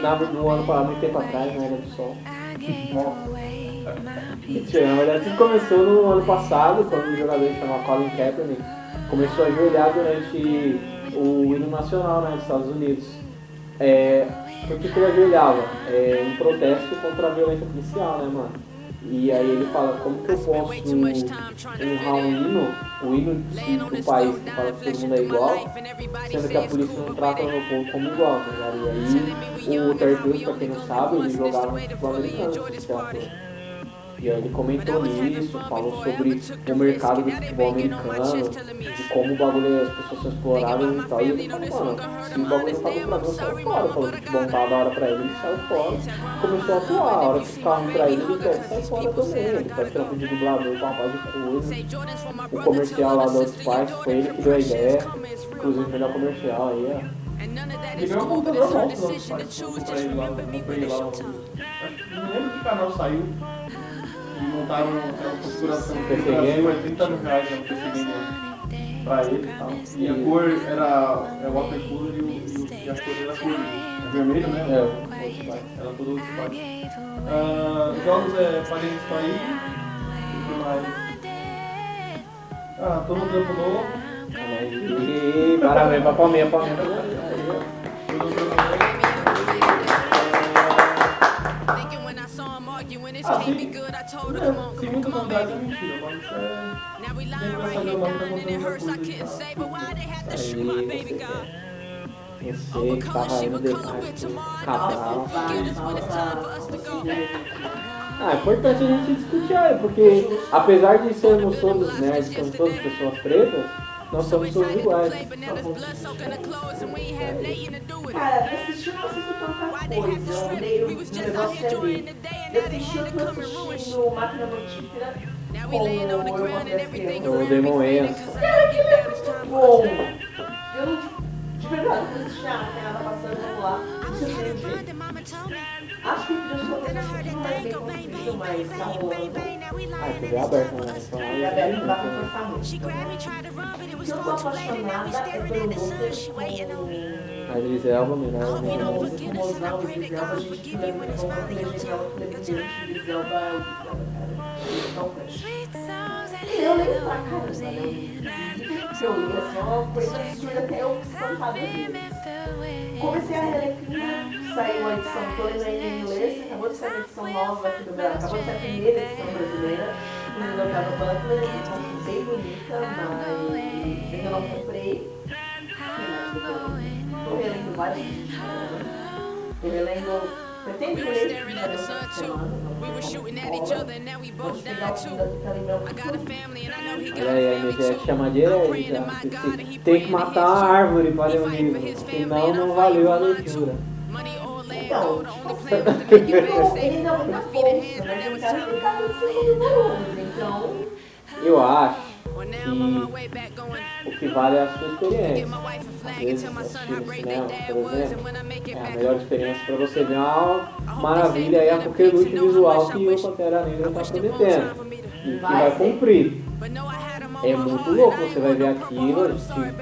na, no ano passado, muito tempo atrás, na Era do Sol. (laughs) Mentira, na verdade tudo começou no ano passado, quando um jogador chamado Colin Kaepernick começou a ajoelhar durante o hino nacional né, dos Estados Unidos. É, por que ele ajoelhava? É, em protesto contra a violência policial, né, mano? E aí ele fala, como que eu posso honrar um hino, o hino do país que fala que todo mundo é igual, sendo que a polícia não trata o meu povo como igual, tá ligado? E aí o Terry Crews, pra quem não sabe, ele jogava no futebol americano, E ele comentou nisso, falou sobre o mercado do futebol americano, de como o bagulho as pessoas são exploradas e tal. E ele falou, mano, se o bagulho não tá no Brasil, saiu fora. Falou que o futebol não tava da hora pra ele, ele saiu fora. Começou a atuar, a hora que ruim pra ele, ele quer sair fora também. Ele faz trampo de dublador com uma parte de coisa. O comercial lá do outros pais, foi ele que deu a ideia. Inclusive o melhor comercial aí, ó. Ele ganhou um computador monstro nos pais. Eu comprei lá, comprei lá. um- Acho que não lembro que canal saiu. E montaram aquela configuração PC Brasil, Gamer. 80 mil reais no PC Gamer pra ele e tal. E a cor era é watercolor e, o, e, o, e a cor era cor é vermelho, né? É, o. Era todo pai. Ah, jogos é parei isso aí. O que mais? Ah, tô no trampo novo. E parabéns pra Palmeira, Palmeira. Tô no trampo novo. Ah, sim. É, novidades, é mentira, mas é. Tem que você, você tava indo demais pro canal. Ah, é importante a gente discutir aí, porque apesar de sermos todos nerds, somos todas pessoas pretas, nós somos todos iguais. Cara, assistir eu não assisto tanta coisa. Um negócio é ler. Eu assisti, eu tô assistindo Máquina Mortífera com o. O Demon Wayans. Cara, aquilo é muito bom. Eu não, De verdade, não existe nada, não tem nada passando, lá. Me surpreendi. Acho que o vídeo só tem um pouquinho mais bem construído, tá rolando. Ah, TV aberta, né? Então, E a Beth não dá pra forçar muito. O que eu tô apaixonada é pelo com a Idris Elba, né? com o Mozão, o Idris Elba, a gente que que lembra dele, o Idris Elba é o. E eu lembro pra caramba, né? O que eu li, uma coisa absurda, até eu. Comecei a reler Crime, saiu uma edição, ainda em inglês, acabou de sair uma edição nova aqui do Brasil, acabou de sair a primeira edição brasileira, do Notava Butler, edição bem bonita, mas ainda não comprei. Tô relendo vários livros, né? Não que o tudo. Olha aí, a MGF chama já. Tem que- matar a árvore para ler um livro, senão não valeu a leitura. Então, tipo assim, ele ele né? Tem cara que tá no segundo volume, então. Eu acho o que vale é a sua experiência. Às vezes, assistir no cinema, por exemplo, é a melhor experiência para você ver uma maravilha aí, a coqueluche visual que o Pantera Negra está prometendo. E que vai cumprir. É muito louco, você vai ver aquilo,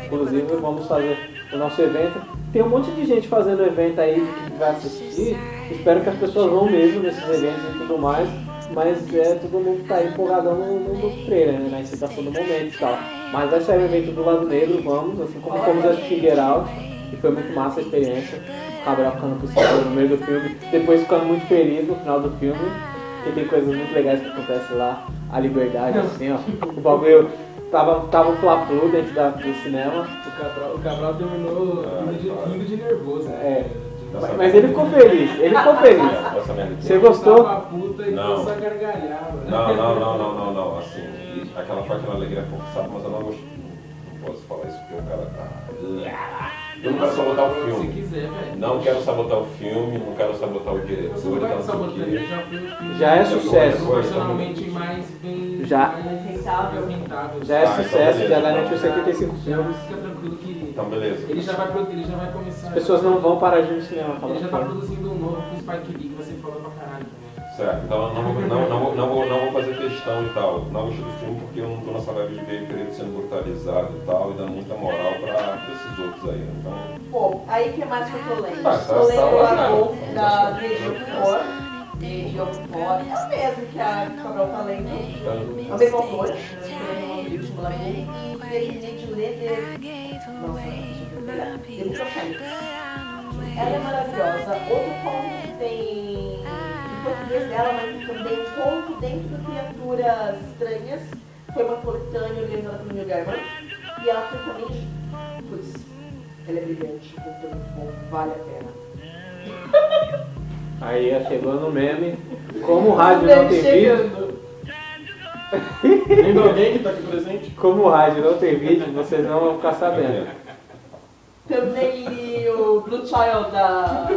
inclusive vamos fazer o nosso evento. Tem um monte de gente fazendo evento aí que vai assistir. Espero que as pessoas vão mesmo nesses eventos e tudo mais. Mas é, todo mundo tá empolgadão no, no, no trailer, né? Na excitação do momento e tal. Mas vai sair o evento do lado negro, vamos, assim como fomos assistir Get Out, e foi muito massa a experiência. O Cabral ficando possível no meio do filme, depois ficando muito feliz no final do filme, porque tem coisas muito legais que acontecem lá, a liberdade, assim, ó. O bagulho tava, tava um fla-flu dentro da, do cinema. O Cabral, o Cabral terminou rindo de, de nervoso. né? É. Mas, mas ele ficou feliz, ele ficou feliz. Você gostou? E Não. mano. Não, não, não, não, não, não. Assim, aquela foi aquela alegria forçada, mas eu não gosto. Não posso falar isso porque o cara tá. Eu não quero sabotar o Se filme. quiser, velho. Não quero sabotar o filme, não quero sabotar o diretor. Você não vai então, sabotar, já foi o filme. Já é sucesso. Proporcionalmente mais bem. Já. Já é Ah, então sucesso, já garantiu 75 filmes. Fica tranquilo que. Então, beleza. Ele já vai, ele já vai começar. As pessoas não vão parar de ir no cinema, Ele já tá produzindo um novo com o Spike Lee, que você falou pra caralho também. Certo, então não, vou- não, não, vou- não, vou, não vou fazer questão e tal. Não gostei do filme porque eu não tô nessa leve de ver ele sendo brutalizado e tal, e dando muita moral pra esses outros aí. Então, Bom, aí que mais que eu tô lendo? Tá, tá, tô lendo tá o né? da Diogo de Diogo Fora. É o mesmo que a Cabral tá lendo. É o mesmo autor, né? E terminei de ler de... Nossa, deixa eu. Ela é maravilhosa. Outro conto que tem em português dela, mas também conto dentro do Criaturas Estranhas. Foi uma coletânea organizada pelo Neil Gaiman. E ela foi também. Putz, ela é brilhante, o é muito bom, vale a pena. (laughs) Aí ó, chegou no meme. Como o rádio não tem vídeo, Lembra alguém que tá aqui presente? (laughs) como o rádio não tem vídeo, vocês não vão ficar sabendo. Também o Blue Child da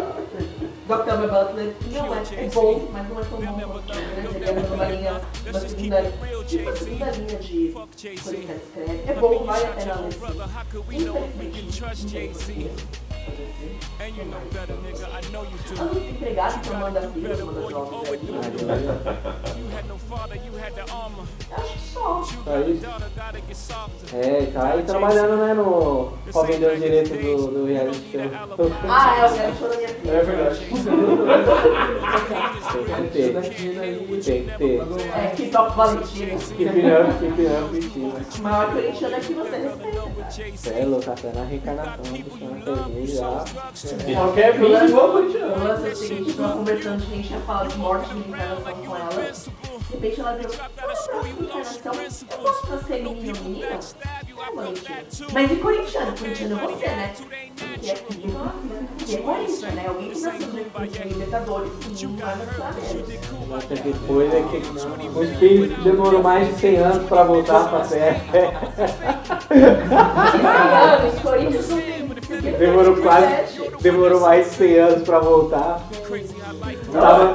Dr. Amber Butler não é, é bom, mas não é tão bom quanto? Ele é uma linha, uma segunda, tipo a segunda linha de escreve. É bom, vale a pena ler sim. Infelizmente, português. Ando desempregado, que eu mando filhos, mando jogos. Acho que só. É, tá aí trabalhando, né, no... Pra vender os direitos do, do reality show. Ah, é, eu quero chorar minha filha. É verdade. (laughs) Tem que ter. Tem que ter. É, que top Valentina. Keep it up, keep it up, Cristina. O maior corintiano é que você respeita. Você é louco, até na reencarnação, puxando a cerveja já. Qualquer filme é igual corintiano. O lance é o seguinte, tava conversando, a gente ia falar de morte de encarnação com ela. De repente ela viu, ah, pra encarnação, eu posso ser menino ou menina? É. Mas e corintiano? Corintiano é você, né? Que é, que é Corinthians, né? Alguém que nasceu no Libertadores, que não vai nascer mesmo. Mas depois é que o espírito demorou mais de 100 anos pra voltar pra terra. 15 anos, Corinthians não tem. Demorou quase, demorou mais de 100 anos pra voltar. Tava,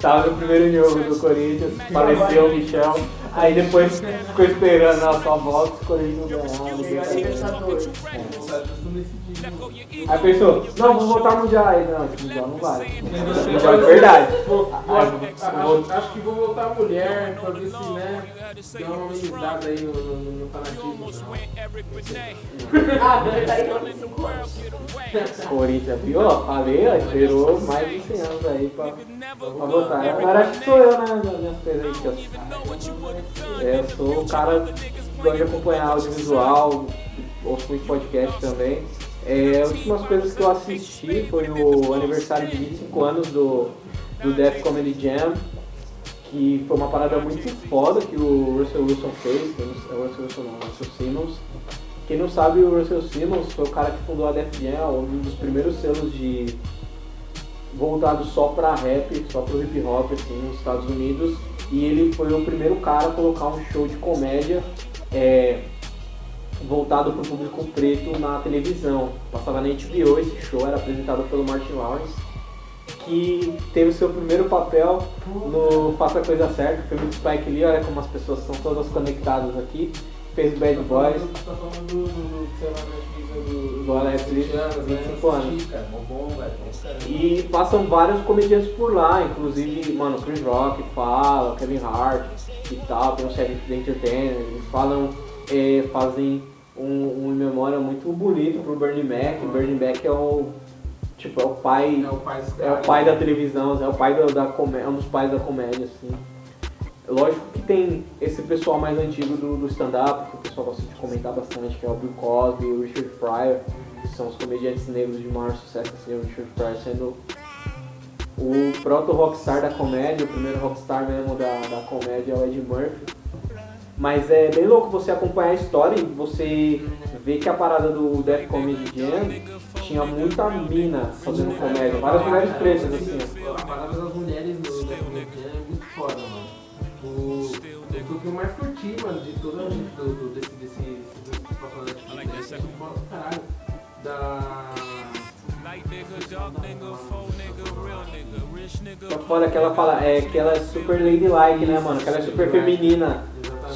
tava no primeiro jogo do Corinthians, faleceu o Michel. Aí depois ficou esperando a sua volta, se o Corinthians Aí pensou, não, vou voltar no Mundial. Aí, não, esse Mundial não. Mundial de verdade. Vou- vou- Aí, acho, acho que vou voltar mulher pra ver se, né, dá uma amenizada aí no, no, no fanatismo. Ah, vai 5 anos. Corinthians, viu? Ó, Falei, ó, esperou mais de 100 anos aí pra, pra votar. Agora acho que sou eu, né? Nas minhas coisas aí que eu, é, eu sou o cara que gosta de acompanhar audiovisual, ouço muito podcast também. É, as últimas coisas que eu assisti foi o aniversário de 25 anos do, do Death Comedy Jam, que foi uma parada muito foda que o Russell Wilson fez, sei- o Russell Wilson não, o Russell Simmons. Quem não sabe, o Russell Simmons foi o cara que fundou a Def Jam, um dos primeiros selos de voltado só pra rap, só pro hip hop assim, nos Estados Unidos. E ele foi o primeiro cara a colocar um show de comédia é, voltado pro público preto na televisão. Passava na HBO esse show, era apresentado pelo Martin Lawrence, que teve o seu primeiro papel no Faça a Coisa Certa, filme do Spike Lee, olha como as pessoas são todas conectadas aqui. Fez Bad Boys, Tá falando do, do, do do, Do Alex Lee, 20 anos, né? 25 anos. Caramba. E passam vários comediantes por lá, inclusive, mano, Chris Rock fala, Kevin Hart e tal, tem o Cedric the Entertainer, eles falam, eh, fazem um, um em memória muito bonito pro Bernie Mac. O Bernie Mac é o tipo, é o pai. É o pai É o pai da televisão, é o pai da, da comédia, é um dos pais da comédia, assim. Lógico que tem esse pessoal mais antigo do, do stand-up, que o pessoal gosta de comentar bastante, que é o Bill Cosby, o Richard Pryor, que são os comediantes negros de maior sucesso, assim, o Richard Pryor sendo o proto-rockstar da comédia, o primeiro rockstar mesmo da, da comédia é o Ed Murphy. Mas é bem louco você acompanhar a história e você ver que a parada do Death Comedy Jam tinha muita mina fazendo comédia, várias mulheres pretas, assim. A parada das mulheres no da comédia é muito foda, mano. O, o que eu mais curti, mano, de todo do, do, desse, desse, desse que passou na Netflix, é muito foda pra caralho. Da. Que foda que ela fala é que ela é super ladylike, né, mano? Que ela é super feminina.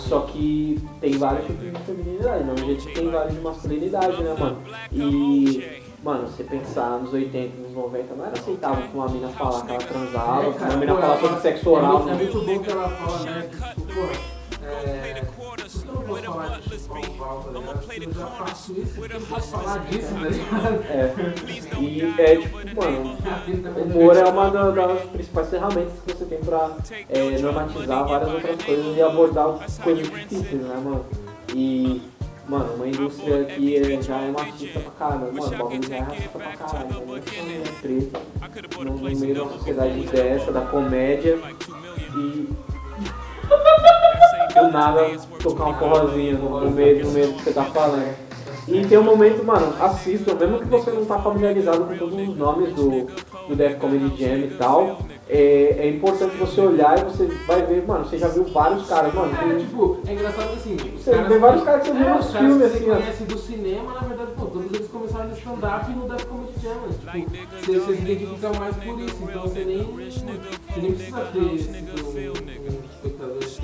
Só que tem vários tipos de feminilidade, não jeito que tem vários de masculinidade, né, mano? E, mano, você pensar nos 80, nos 90, não era aceitável que uma mina falar que ela transava, que uma mina falar ela sobre sexo oral. É muito, é né? muito bom que ela fala, né? Que, tipo, pô, é. Falar tá ligado? Eu já faço isso, eu disso, tá ligado? (laughs) É. E é tipo, mano, o humor é uma da- das principais ferramentas que você tem pra é, normatizar várias outras coisas e abordar coisas difíceis, né, mano? E, mano, uma indústria que é- já é machista pra caramba, mano, o bagulho já é racista pra caralho, né? É treta no, no meio de uma sociedade dessa, da comédia e. Do nada tocar um forrozinho no, no meio, no meio do que você tá falando. E tem um momento, mano, assistam, mesmo que você não tá familiarizado com todos os nomes do, do Death Comedy Jam e tal, é, é importante você olhar e você vai ver, mano, você já viu vários caras, mano, É, tem- tipo, é engraçado que assim. Você vê vários caras que você viu é, nos os caras filmes, assim, você ó. conhece do cinema, na verdade, pô, todos eles começaram no stand-up e no Death Comedy Jam, mas, tipo, você, você se identifica mais por isso, então você nem, você nem precisa ter sido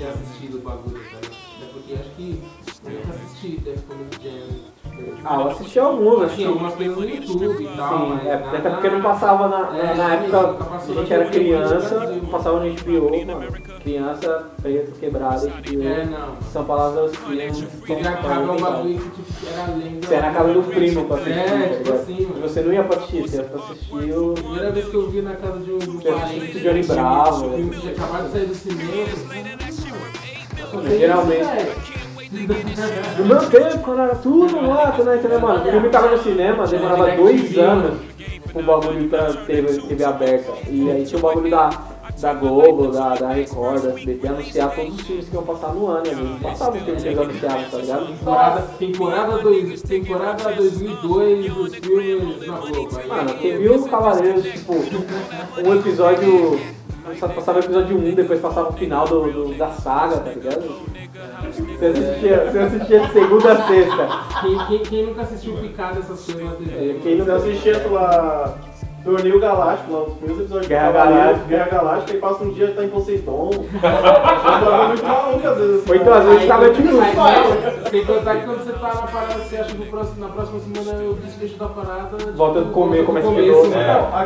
tenha assistido o bagulho, sabe? É porque acho que eu nunca assisti Death Comedy Jam. tipo, Ah, eu assisti alguns, Assim, assisti algumas coisas no YouTube e tal, Sim, mas é, até porque não passava na, na- É, na época a gente era criança, Brasil. não passava no HBO, mano. Criança, preto, quebrada, HBO. É, não. São palavras que não Teve a casa bagulho que tipo, era lenda. Você era na casa do primo pra assistir, É, tá tipo assim, mano. você não ia pra assistir, você ia pra assistir o... Primeira vez que eu vi na casa de um, parente. Johnny Bravo, né? tinha acabado de sair do cinema. Eu falei, "Caramba, mano, Geralmente. velho." No meu tempo, quando era tudo mato, né? Entendeu, mano? O filme tava no cinema, demorava dois anos o bagulho pra TV, TV aberta. E aí tinha o bagulho da, da Globo, da, da Record, da SBT, anunciar todos os filmes que iam passar no ano. Vezes não passava o filme que eles anunciavam, tá ligado? Temporada, temporada, dois, temporada 2002 dos filmes na Globo. Mano, quem viu os Cavaleiros, tipo, um episódio. Passava o episódio 1, depois passava o final do, do- da saga, tá ligado? Você assistia, você assistia de segunda a sexta. Quem, quem, quem nunca assistiu picada essas coisas na TV? Quem não assistia pela Torneio Galáctico, lá nos primeiros episódios Guerra Galáctica. Guerra Galáctica, e passa um dia tá em Poseidon. Tava muito maluco às vezes. Ou então às vezes tava tipo. Sem contar que quando você tá na parada, você acha que próximo- na próxima semana o desfecho da parada. Volta volta do começa de começo, novo. né? Não,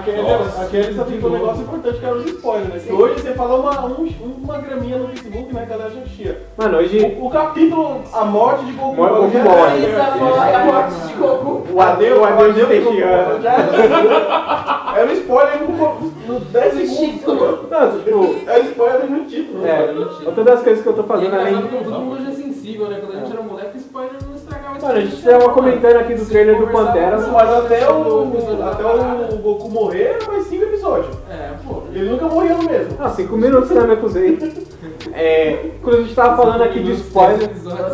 aquele, só fica um negócio importante que era os spoilers, né? Que hoje você fala uma, um- uma graminha no Facebook, né? A galera já. Mano, hoje. O, o capítulo A Morte de Goku. Morte- Goku já- morre. Isso, a morte- a morte de Goku. O adeus, O adeus de Goku, já Era um spoiler no, no 10 segundos. Não, tipo. Era spoiler no título. É, outra das coisas que eu tô fazendo além. todo mundo hoje é sensível, né? Quando a gente era moleque, o spoiler não estragava Mano, a gente tava comentando aqui do trailer do Pantera. Mas até o, até o Goku morrer era mais 5 episódios. É, pô. Ele nunca morreu mesmo. Ah, cinco minutos né, me acusei. (laughs) É, quando a gente tava falando aqui de spoiler.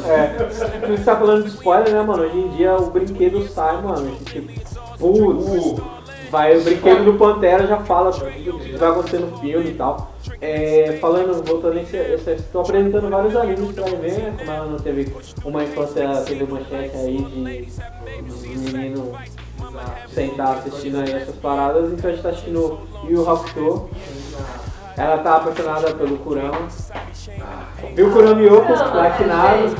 É, quando a gente tava falando de spoiler, né, mano? Hoje em dia o brinquedo sai, mano. Tipo, putz, vai, o brinquedo do Pantera já fala o que vai acontecer no filme e tal. É, falando, voltando nesse. Estou apresentando vários animes pra ver? Como ela não teve uma infância, teve manchete aí de, de menino sentar assistindo aí essas paradas, então a gente tá assistindo Yu Hakusho. Ela tá apaixonada pelo Kurama. Viu o Kurama Yoko, platinado.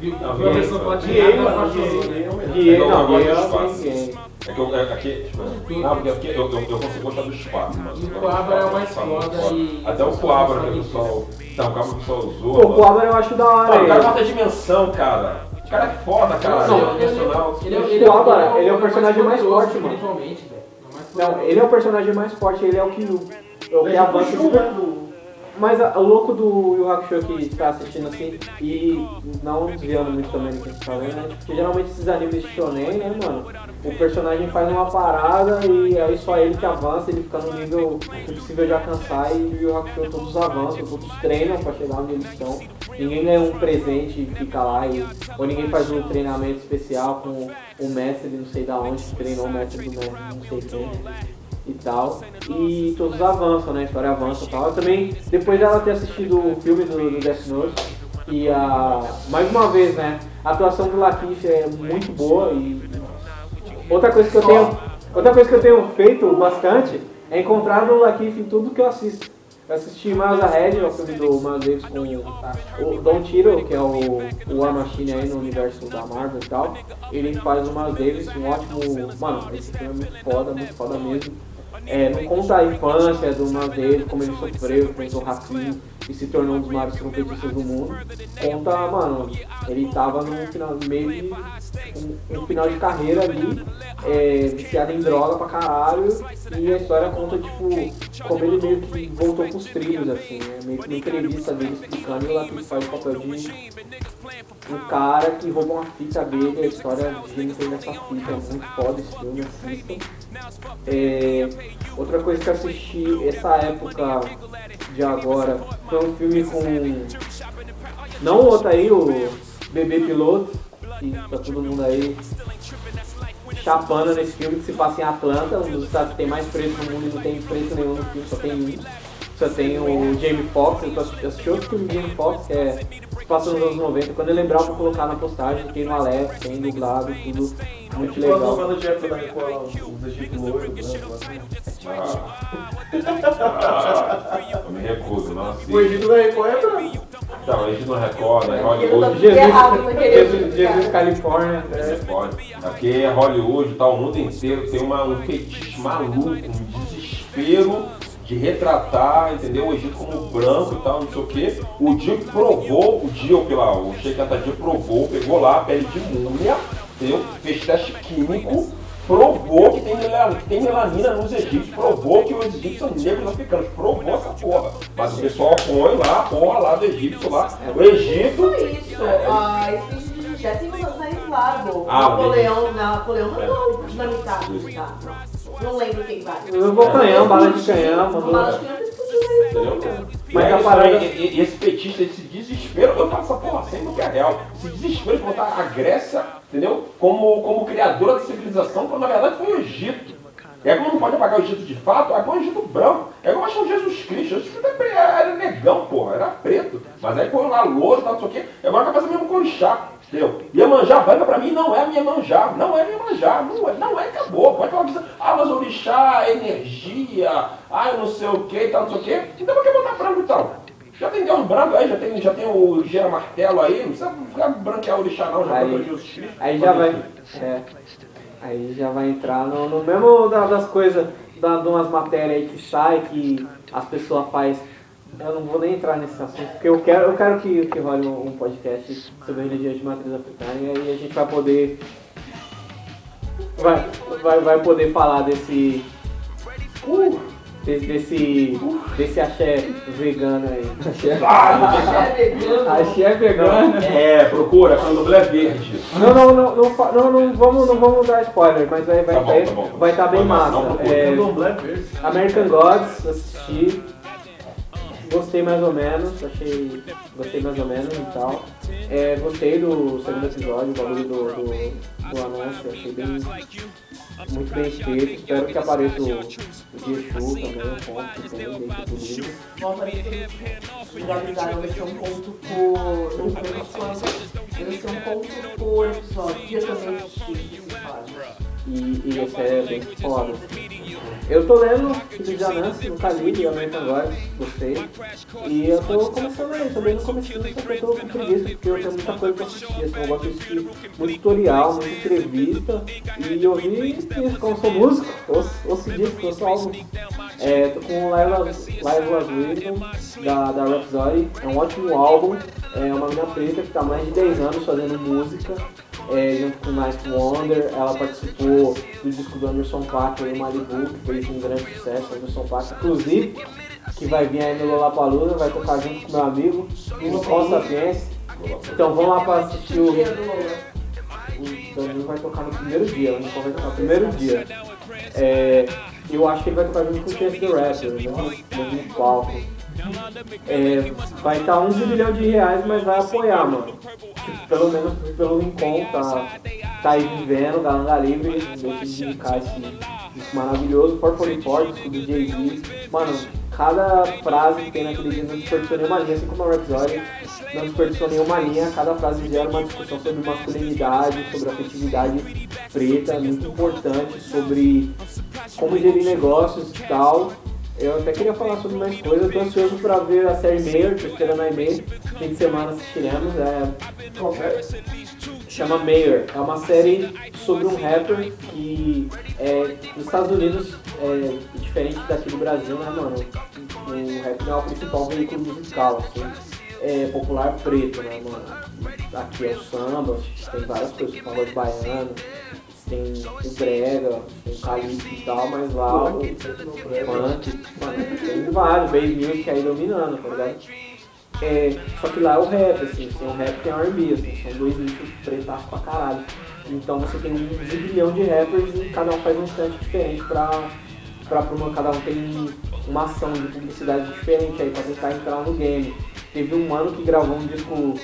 Viu? Não, Viu versão Guiei, platinada mano, apaixonou, guiei, guiei. Guiei, Eu não, gosto Guiei do é espaço. ninguém. É que eu, é, aqui, tipo, não, porque eu, eu, eu consigo gostar do espaço, mano. E o Coabra é o mais foda e- Até o Coabra que o pessoal. Não, o Coabra que o pessoal usou. Pô, o Coabra eu acho da hora. O cara ele. bota a dimensão, cara. O cara é foda, cara. Não, ele é. Ele é, O ele é, Coabra, ele é o personagem mais forte, mano. É Não, ele é o personagem mais forte, ele é o que, é o que Ele avança. Né, Mas o louco do Yu Hakusho que tá assistindo assim, e não desviando muito também do que a gente tá vendo, né? Porque geralmente esses animes shonen, né, mano? O personagem faz uma parada e aí só ele que avança, ele fica no nível impossível de alcançar e o Yu Hakusho todos avançam, todos treinam pra chegar onde eles estão. Ninguém ganha um presente e fica lá, e, ou ninguém faz um treinamento especial com o mestre não sei da onde, treinou o mestre do mestre não sei quem e tal. E todos avançam, né? A história avança e tal. Eu também, depois dela ter assistido o filme do, do Death Note, e a. Mais uma vez, né? A atuação do Lakeith é muito boa e. Outra coisa que eu tenho. Outra coisa que eu tenho feito bastante é encontrar no Lakeith em tudo que eu assisto. Eu assisti Miles Ahead, é o filme do Miles Davis com o Don Tiro, que é o, o War Machine aí no universo da Marvel e tal. Ele faz o Miles Davis, um ótimo. Mano, esse filme é muito foda, muito foda mesmo. É, não conta a infância do Davis, como ele sofreu, enfrentou racismo e se tornou um dos maiores trompetistas do mundo. Conta, mano, ele tava no final, meio de um, um final de carreira ali, é, viciado em droga pra caralho, e a história conta, tipo, como ele meio que voltou pros trilhos, assim, né? Meio que uma entrevista dele explicando e o Latif faz o papel de um cara que rouba uma fita dele, a história gira em torno dessa fita, é muito foda esse filme, assistam. É, outra coisa que eu assisti essa época de agora foi um filme com. Não o outro aí, o Bebê Piloto, que tá todo mundo aí chapando nesse filme que se passa em Atlanta, um dos estados que tem mais preto no mundo e não tem preto nenhum no filme, só tem. Só tem o Jamie Foxx, eu tô assisti- outro filme de Jamie Foxx, que é passa nos anos 90. Quando eu lembrar, eu vou colocar na postagem, tem no Alex, tem dublado, tudo muito Tipo a legal. novela de época da Record, lá, os Egito Loiro, assim. Ah. Ah, eu me recuso, não O assisto. Egito da Record é branco. Então, a gente não recorda, é Hollywood. naquele Jesus, Jesus Califórnia. É, pode. Aqui é Hollywood, tá, o mundo inteiro tem uma, um fetiche maluco, um desespero de retratar, entendeu? O Egito como branco e tal, não sei o quê. O Dio provou, o Dio, pela, o Sheikh Anta provou, pegou lá a pele de múmia, entendeu? Fez teste químico, provou que tem, mela- que tem melanina nos egípcios, provou que os egípcios são negros africanos, provou essa porra. Mas o pessoal põe lá, porra lá do egípcio lá, o Egito. Isso, espécie de jet tem navios largos. Ah, Napoleão, Napoleão mandou dinamitar, tá? Não lembro quem vai. Eu vou canhão, bala de canhão, Bala mandou. de canhão Entendeu? Mas E a parada- e esse petista, esse desespero, eu faço essa porra sempre que é real. Esse desespero de botar a Grécia, entendeu? Como, como criadora da civilização, quando na verdade foi o Egito. E aí como não pode apagar o Egito de fato, aí põe o Egito branco. É como acham Jesus Cristo. Jesus Cristo era era negão, porra, era preto. Mas aí põe lá louro, tal, não sei o quê. E agora tá fazendo mesmo com o orixá. Entendeu? Iemanjá branca pra mim não é minha manjá, não é minha manjá, não é, não é, acabou. Pode falar que ah, mas orixá, energia, ah, não sei o que tal, não sei o que. Então por que botar branco então? Já tem Deus branco aí, já tem, já tem o Gera Martelo aí, não precisa ficar branquear orixá não, já Aí- branco Jesus Cristo. Aí já vai. É. Aí já vai entrar no, no mesmo da- das coisas, da, de umas matérias aí que sai, que as pessoas fazem. Eu não vou nem entrar nesse assunto, porque eu quero, eu quero que, que role um, um podcast sobre energia de matriz africana e aí a gente vai poder. Vai, vai, vai poder falar desse. Uh, desse, desse, desse axé vegano aí. (laughs) Ah, É vegano. Axé vegano. é, procura, candomblé verde. Não, não, não, não, não, não vamos, não vamos dar spoiler, mas vai, vai, Tá bom, vai, tá bom. vai estar bem Não, massa. não, procura. É. American Gods, assisti. Gostei mais ou menos, achei. Gostei mais ou menos e tal. É, gostei do segundo episódio, o bagulho do, do, do anúncio, achei bem. Muito bem escrito. Espero que apareça o, Exu também, o ponto que tem ali que eles finalizaram, vai ser um ponto por. Não sei quanto. Vai ser um ponto por episódio. Eu também assisti que se fala. E, e é bem foda. Eu tô lendo de Anansi, nunca li, li American Gods, gostei. E eu tô começando aí, tô bem no só que eu tô com preguiça, porque eu tenho muita coisa pra assistir, assim, eu gosto de assistir muito tutorial, muita entrevista. E eu vi isso, como sou músico, ouço, ouço disco, ouço álbum. É, tô com o Live Las Wisdom, da, da Rhapsody, é um ótimo álbum, é uma menina preta que tá mais de 10 anos fazendo música é, junto com Night Wonder, ela participou do disco do Anderson Paak em Malibu, que fez um grande sucesso, Anderson Paak, inclusive, que vai vir aí no Lollapalooza, vai tocar junto com meu amigo, o Costa Sapiens. Então vamos lá pra assistir o... O Danilo vai tocar no primeiro dia, o Nicole vai tocar no primeiro dia. É, eu acho que ele vai tocar junto com o Chance the Rapper, no mesmo, no palco. É, vai estar 11 milhões de reais, mas vai apoiar, mano. Pelo menos pelo Lincoln, tá, tá aí vivendo, Galanga Livre, deixa de indicar esse disco maravilhoso. 444, disco do Jay-Z. Mano, cada frase que tem naquele disco não desperdiçou nenhuma linha, assim como a Rhapsody não desperdiçou nenhuma linha. Cada frase gera uma discussão sobre masculinidade, sobre afetividade preta, muito importante, sobre como gerir negócios e tal. Eu até queria falar sobre mais coisas, tô ansioso pra ver a série Mayor, tô esperando a e-mail. Fim de semana assistiremos. É, série? chama Mayor. É uma série sobre um rapper que é, nos Estados Unidos é diferente daqui do Brasil, né, mano? O rap não é o principal veículo musical, assim. É popular preto, né, mano? Aqui é o samba, tem várias coisas, pagode baiano, tem o brega, tem o calypso e tal, mas lá o funk, tem vários, bass music aí dominando, tá ligado? É, só que lá é o rap, assim, tem o rap e tem o R&B, assim, são dois nichos pretaços pra caralho. Então você tem um zilhão de rappers e cada um faz um instante diferente pra, pra promover, cada um tem uma ação de publicidade diferente aí pra tentar entrar no game. Teve um mano que gravou um disco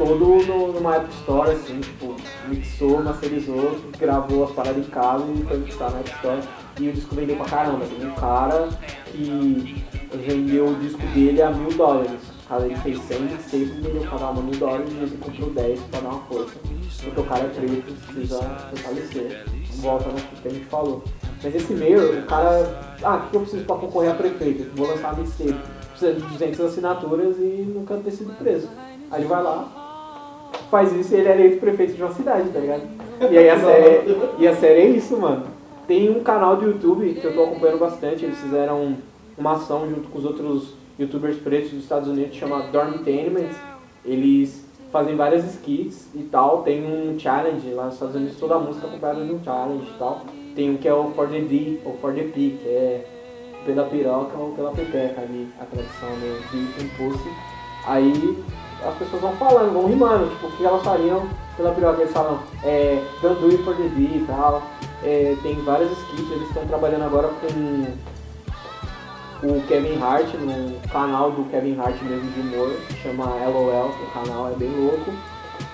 todo no, numa App Store, assim, tipo, mixou, masterizou, gravou as paradas em casa e foi mixar na App Store. E o disco vendeu pra caramba. Tem um cara que vendeu o disco dele a mil dólares. Cara, ele fez 100 mixtapes e vendeu uma mil dólares e ele comprou 10 pra dar uma força. Porque o cara é preto, precisa fortalecer. Volta no que a gente falou. Mas esse meio, o cara. Ah, o que eu preciso pra concorrer a prefeito? Vou lançar mixtape. Precisa de 200 assinaturas e nunca ter sido preso. Aí ele vai lá, faz isso e ele é eleito prefeito de uma cidade, tá ligado? E aí a série, e a série é isso, mano. Tem um canal do YouTube que eu tô acompanhando bastante, eles fizeram uma ação junto com os outros youtubers pretos dos Estados Unidos, chama Dormitainment. Eles fazem várias skits e tal, tem um challenge lá nos Estados Unidos, toda a música acompanhada de um challenge e tal. Tem um que é o For the D, ou For the P, que é pela piroca ou pela pepeca ali, a tradução do D com pussy. Aí as pessoas vão falando, vão rimando, tipo, o que elas fariam pela piroca. Eles falam, é, don't do it for the e tal. É, tem várias skits, eles estão trabalhando agora com o Kevin Hart, no canal do Kevin Hart mesmo de humor, que chama LOL, o canal é bem louco.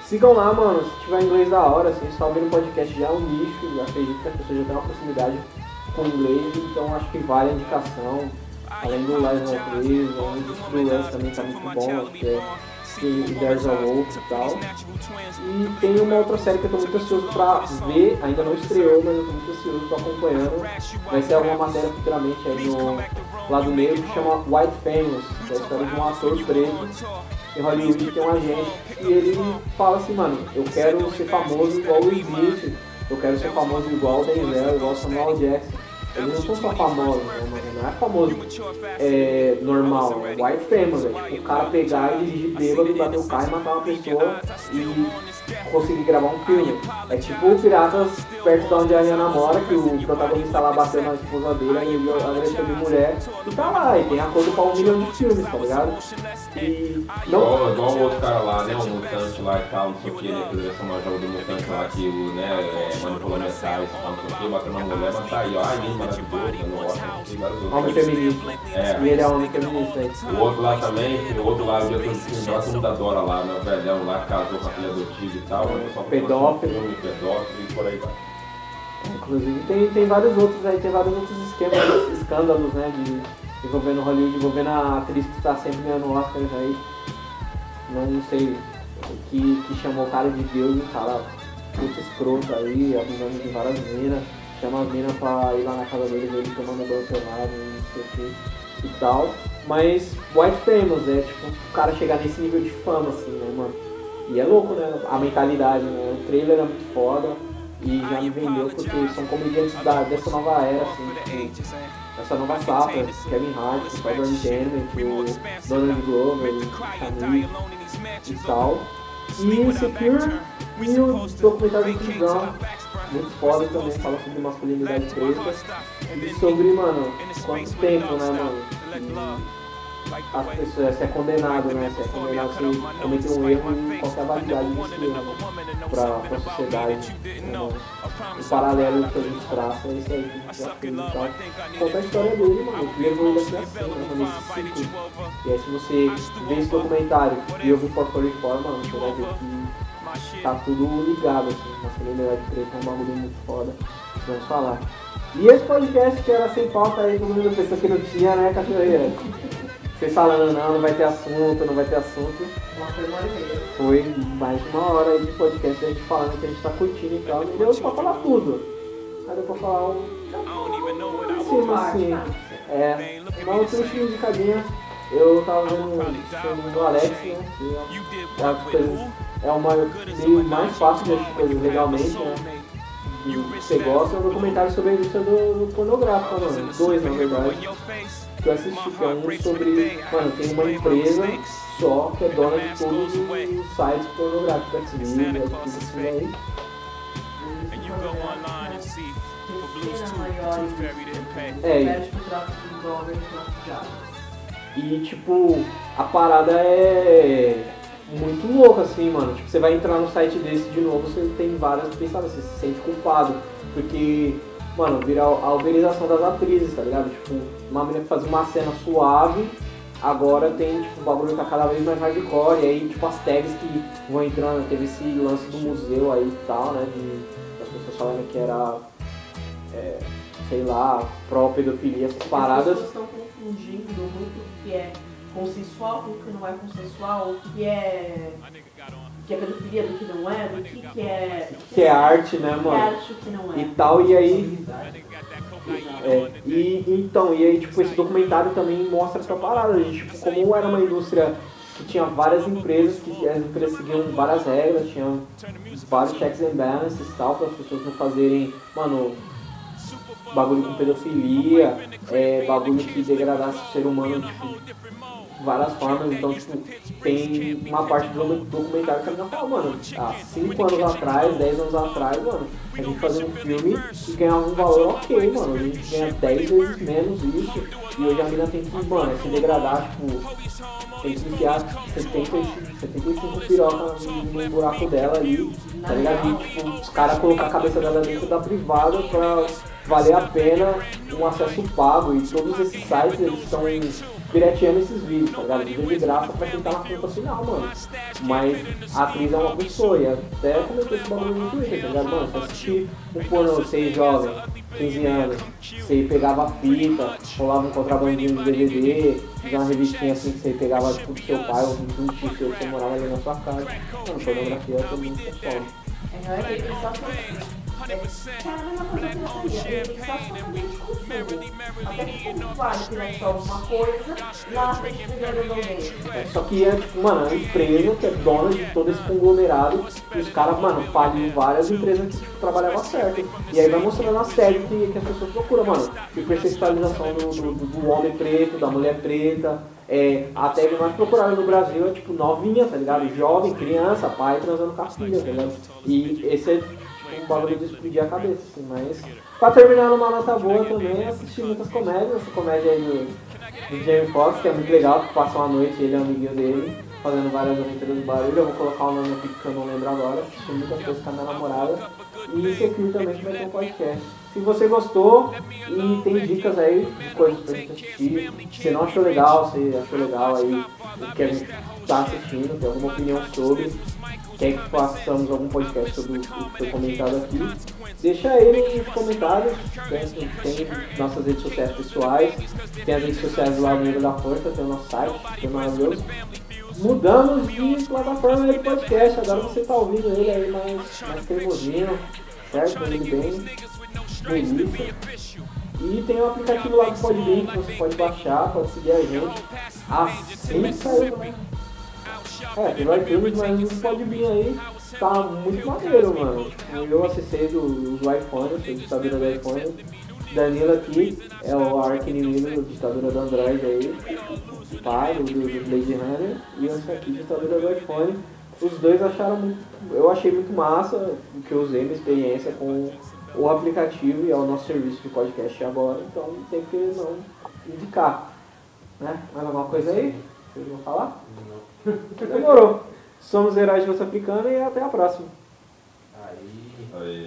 Sigam lá, mano, se tiver inglês da hora, assim, tá ouvindo o podcast já é um nicho, eu acredito que as pessoas já têm uma proximidade com inglês, então acho que vale a indicação. Além do Live on Please, o disco do Lance também tá muito bom, acho que é e There's a e tal. E tem uma outra série que eu tô muito ansioso pra ver, ainda não estreou, mas eu tô muito ansioso, tô acompanhando. Vai ser alguma matéria futuramente aí no lado negro que chama White Famous, que é a história de um ator preto em Hollywood que tem um agente e ele fala assim, mano, eu quero ser famoso igual o Smith, eu quero ser famoso igual o Denzel, igual o Samuel Jackson. Eles não são só famosos, né? Não é famoso é, normal, é white famous, é tipo o cara pegar e dirigir bêbado, bater o carro e matar uma pessoa e conseguir gravar um filme. É tipo o Piratas perto de onde a Ariana mora, que o protagonista lá bateu na esposa dele, ele agressão de mulher, e tá lá, e tem acordo pra um milhão de filmes, tá ligado? E não. Igual, igual o outro cara lá, né? O mutante lá e tal, não sei o que? Que eles são jogo do mutante lá que o, né, é, manipula mentais, tal, não sei o que, bateu na mulher, mas tá aí, ó, né? Homem feminista. É. E ele é homem feminista aí. O outro lá também, o outro lá, o dia todo lá, todo mundo adora lá, né? O velhão lá, casou com a filha adotiva e tal, só Pedófilo. filme, pedófilo e por aí vai. Inclusive tem, tem vários outros aí, tem vários outros esquemas, (coughs) escândalos, né, de envolvendo Hollywood, envolvendo a atriz que está sempre ganhando Oscars aí. Não sei o que, que chamou o cara de Deus, o cara puta escroto aí, abusando de várias minas, chama as minas pra ir lá na casa dele, ver ele tomando banho não sei o que e tal. Mas White Famous é tipo o cara chegar nesse nível de fama, assim, né, mano? E é louco, né? A mentalidade, né? O trailer é muito foda e já me vendeu porque são comediantes da, dessa nova era, assim, tipo, essa nova safra, Kevin Hart, o Cyber Entertainment, o Donald Glover, Camille e tal. E Insecure e o documentário do Chris Brown, muito foda também, fala sobre masculinidade preta e sobre, mano, quanto tempo, né, mano? As pessoas, você é condenado, né? Você é condenado se cometer um erro e qualquer validade desse erro, né? Pra, pra sociedade. Né? O paralelo que a gente traça é isso aí que a gente já fez e tal. Conta a história dele, mano, que levou ele aqui assim, né, nesse ciclo. E aí se você vê esse documentário e ouvir por fora fora, mano, você vai ver que tá tudo ligado, assim, masculinidade preta é um bagulho muito foda. Vamos falar. E esse podcast que era sem pauta aí, todo mundo pensou que não tinha, né, cachoeira? Vocês falando, não, não vai ter assunto, não vai ter assunto. Uma foi uma mais de uma hora aí de podcast, a gente falando que a gente tá curtindo e tal. Não deu pra falar tudo. Aí deu pra falar um. Sim, assim. É, uma outra indicadinha. Eu tava vendo o filme do Alex, né? Que é, as coisas, é uma meio mais fácil de assistir coisas legalmente, né? E você gosta é um documentário sobre a indústria do, do pornográfico, mano. Dois, na verdade que eu assisti, que é um sobre. Mano, tem uma empresa só que é dona de todos os sites pornográficos, Xvideos, tudo assim aí. É, e. E tipo, a parada é muito louca assim, mano. Tipo, você vai entrar no site desse de novo, você tem várias pensadas, você se sente culpado. Porque, mano, vira a uberização das atrizes, tá ligado? Tipo, uma menina que fazia uma cena suave, agora tem, tipo, o bagulho tá cada vez mais hardcore, e aí, tipo, as tags que vão entrando, teve esse lance do museu aí e tal, né, de, das pessoas falando que era, é, sei lá, pró-pedofilia, essas As paradas. pessoas estão confundindo muito o que é consensual com o que não é consensual, o que é, que é pedofilia, do que não é, do que, que é. Que é arte, né, o que é mano? arte e o que não é. E tal, e aí, É, e então, e aí tipo, esse documentário também mostra essa parada, de, tipo, como era uma indústria que tinha várias empresas, que as empresas seguiam várias regras, tinham vários checks and balances e tal, para as pessoas não fazerem, mano, bagulho com pedofilia, é, bagulho que degradasse o ser humano, tipo, várias formas, então, tipo, tem uma parte do documentário que a menina fala, mano, há 5 anos atrás, 10 anos atrás, mano, a gente fazia um filme e ganhava um valor ok, mano, a gente ganha 10 vezes menos isso, e hoje a menina tem que, mano, se degradar, tipo, tem que enfiar 70, 75 piroca no, no buraco dela ali, tá ligado? E, tipo, os caras colocar a cabeça dela dentro da privada pra valer a pena um acesso pago, e todos esses sites, eles estão pirateando esses vídeos, tá ligado? Vídeo de graça pra quem tá na conta final, mano. Mas a atriz é uma pessoa, e até comentei esse bagulho no Twitter, tá ligado? Mano, se assistir um pornô, você jovem, 15 anos, você pegava fita, rolava um contrabandinho de DVD, fazia uma revistinha assim que você pegava tipo do seu pai, ou um tio seu que você morava ali na sua casa. Mano, pornografia é todo mundo que fome. É, não é que só que é, é a mesma coisa que eu queria, ele só só que. É, Só que mano, é uma empresa que é dona de todo esse conglomerado e os caras, mano, faliram várias empresas que, tipo, trabalhavam certo. E aí vai mostrando a série que, que as pessoas procuram, mano. Hipersexualização do, do, do homem preto, da mulher preta. É, a tag mais procurada no Brasil é, tipo, novinha, tá ligado? Jovem, criança, pai transando com a filha, tá ligado? E esse é, um bagulho de explodir a cabeça, assim, mas... Pra terminar numa nota boa também, assisti muitas comédias. Essa comédia aí do, do Jamie Foxx, que é muito legal, que passa uma noite, ele é um amiguinho dele, fazendo várias aventuras do barulho. Eu vou colocar o nome aqui porque eu não lembro agora. Assisti muitas coisas com a minha namorada. E Secure também, que vai ter um podcast. Se você gostou e tem dicas aí de coisas pra gente assistir, se você não achou legal, se achou legal aí que a gente tá assistindo, tem alguma opinião sobre, quer que façamos algum podcast sobre o que foi comentado aqui, deixa aí nos comentários. Tem, tem nossas redes sociais pessoais, tem as redes sociais do lado negro da força, tem o nosso site, que é maravilhoso. Mudamos de plataforma de podcast, agora você tá ouvindo ele aí mais, mais cremosinho, certo? Ouvindo bem, delícia. E tem o aplicativo lá do Podbean que você pode baixar, pode seguir a gente. Assim saiu, né? É, tem iTunes, mas o Podbean aí tá muito maneiro, mano. Eu acessei do, do iPhone, eu sou ditadura do iPhone. Danilo aqui é o arqui-inimigo da ditadura do Android aí, pai do, do do Blade Runner, e esse aqui, ditadura do iPhone. Os dois acharam muito. Eu achei muito massa o que eu usei, minha experiência com o aplicativo e é o nosso serviço de podcast agora, então não tem que não indicar. Né? Mais alguma coisa aí? Vocês vão falar? (laughs) Demorou. Somos heróis de Africana e até a próxima. Aí.